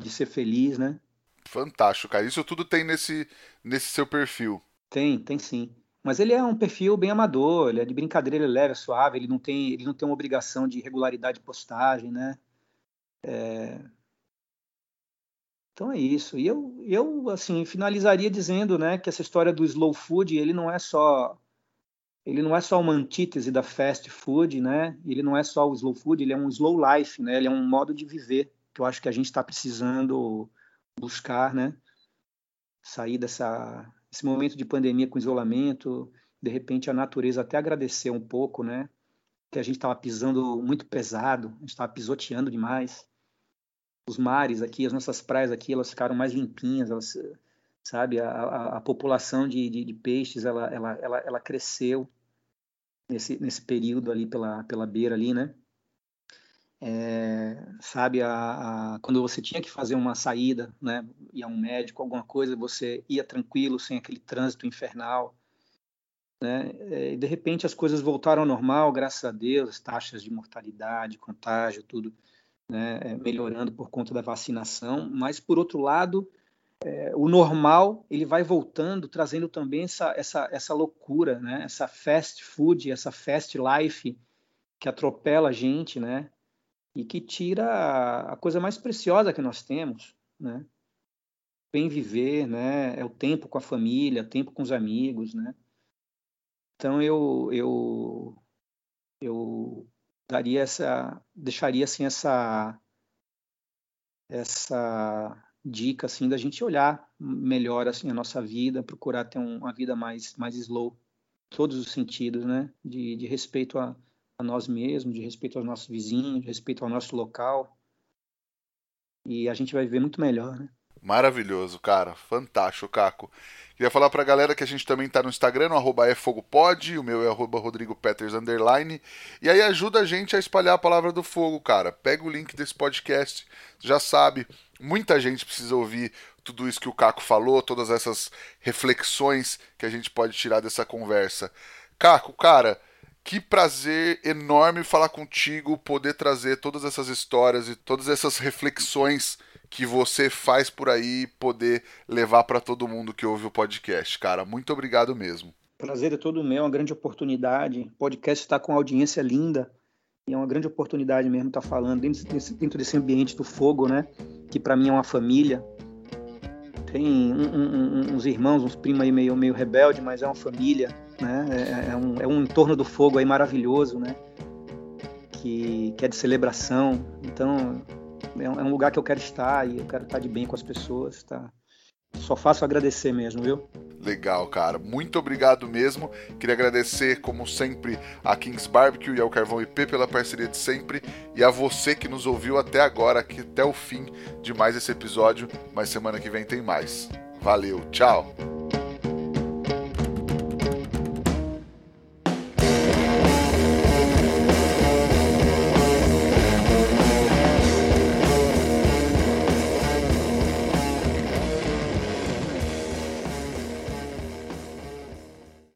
de ser feliz, né? Fantástico, cara. Isso tudo tem nesse, nesse seu perfil. Tem, tem sim. Mas ele é um perfil bem amador, ele é de brincadeira, ele é leve, é suave, ele não tem, ele não tem uma obrigação de regularidade de postagem, né? É... Então é isso. E eu, eu assim finalizaria dizendo, né, que essa história do slow food, ele não é só ele não é só uma antítese da fast food, né? Ele não é só o slow food, ele é um slow life, né? Ele é um modo de viver que eu acho que a gente está precisando buscar, né? Sair dessa esse momento de pandemia com isolamento, de repente a natureza até agradecer um pouco, né? Que a gente estava pisando muito pesado, a gente estava pisoteando demais. Os mares aqui, as nossas praias aqui, elas ficaram mais limpinhas, elas, sabe? A, a, a população de, de, de, peixes, ela, ela, ela, ela cresceu nesse, nesse período ali pela, pela beira ali, né? É, sabe, a, a, quando você tinha que fazer uma saída, né, ia um médico, alguma coisa, você ia tranquilo, sem aquele trânsito infernal, né, é, e de repente as coisas voltaram ao normal, graças a Deus, as taxas de mortalidade, contágio, tudo né, é, melhorando por conta da vacinação, mas por outro lado, é, o normal ele vai voltando, trazendo também essa, essa, essa loucura, né, essa fast food, essa fast life que atropela a gente, né, e que tira a coisa mais preciosa que nós temos, né? Bem viver, né? É o tempo com a família, tempo com os amigos, né? Então eu eu eu daria essa deixaria assim essa essa dica assim da gente olhar melhor assim a nossa vida, procurar ter uma vida mais mais slow, todos os sentidos, né? De, de respeito a a nós mesmos, de respeito aos nossos vizinhos, de respeito ao nosso local. E a gente vai viver muito melhor, né? Maravilhoso, cara. Fantástico, Caco. Queria falar pra galera que a gente também tá no Instagram, no efogopod, o meu é arroba rodrigopeters. E aí ajuda a gente a espalhar a palavra do fogo, cara. Pega o link desse podcast, já sabe, muita gente precisa ouvir tudo isso que o Caco falou, todas essas reflexões que a gente pode tirar dessa conversa. Caco, cara, que prazer enorme falar contigo, poder trazer todas essas histórias e todas essas reflexões que você faz por aí, poder levar para todo mundo que ouve o podcast. Cara, muito obrigado mesmo. Prazer é todo meu, é uma grande oportunidade. O podcast está com uma audiência linda e é uma grande oportunidade mesmo estar tá falando dentro desse, dentro desse ambiente do fogo, né? Que para mim é uma família. Tem um, um, uns irmãos, uns primos aí meio, meio rebelde, mas é uma família né? É, é, um, é um entorno do fogo aí maravilhoso, né? que, que é de celebração. Então, é um, é um lugar que eu quero estar e eu quero estar de bem com as pessoas, tá? Só faço agradecer mesmo, viu? Legal, cara. Muito obrigado mesmo. Queria agradecer, como sempre, a Kings Barbecue e ao Carvão IP pela parceria de sempre e a você que nos ouviu até agora, aqui, até o fim de mais esse episódio. Mas semana que vem tem mais. Valeu, tchau!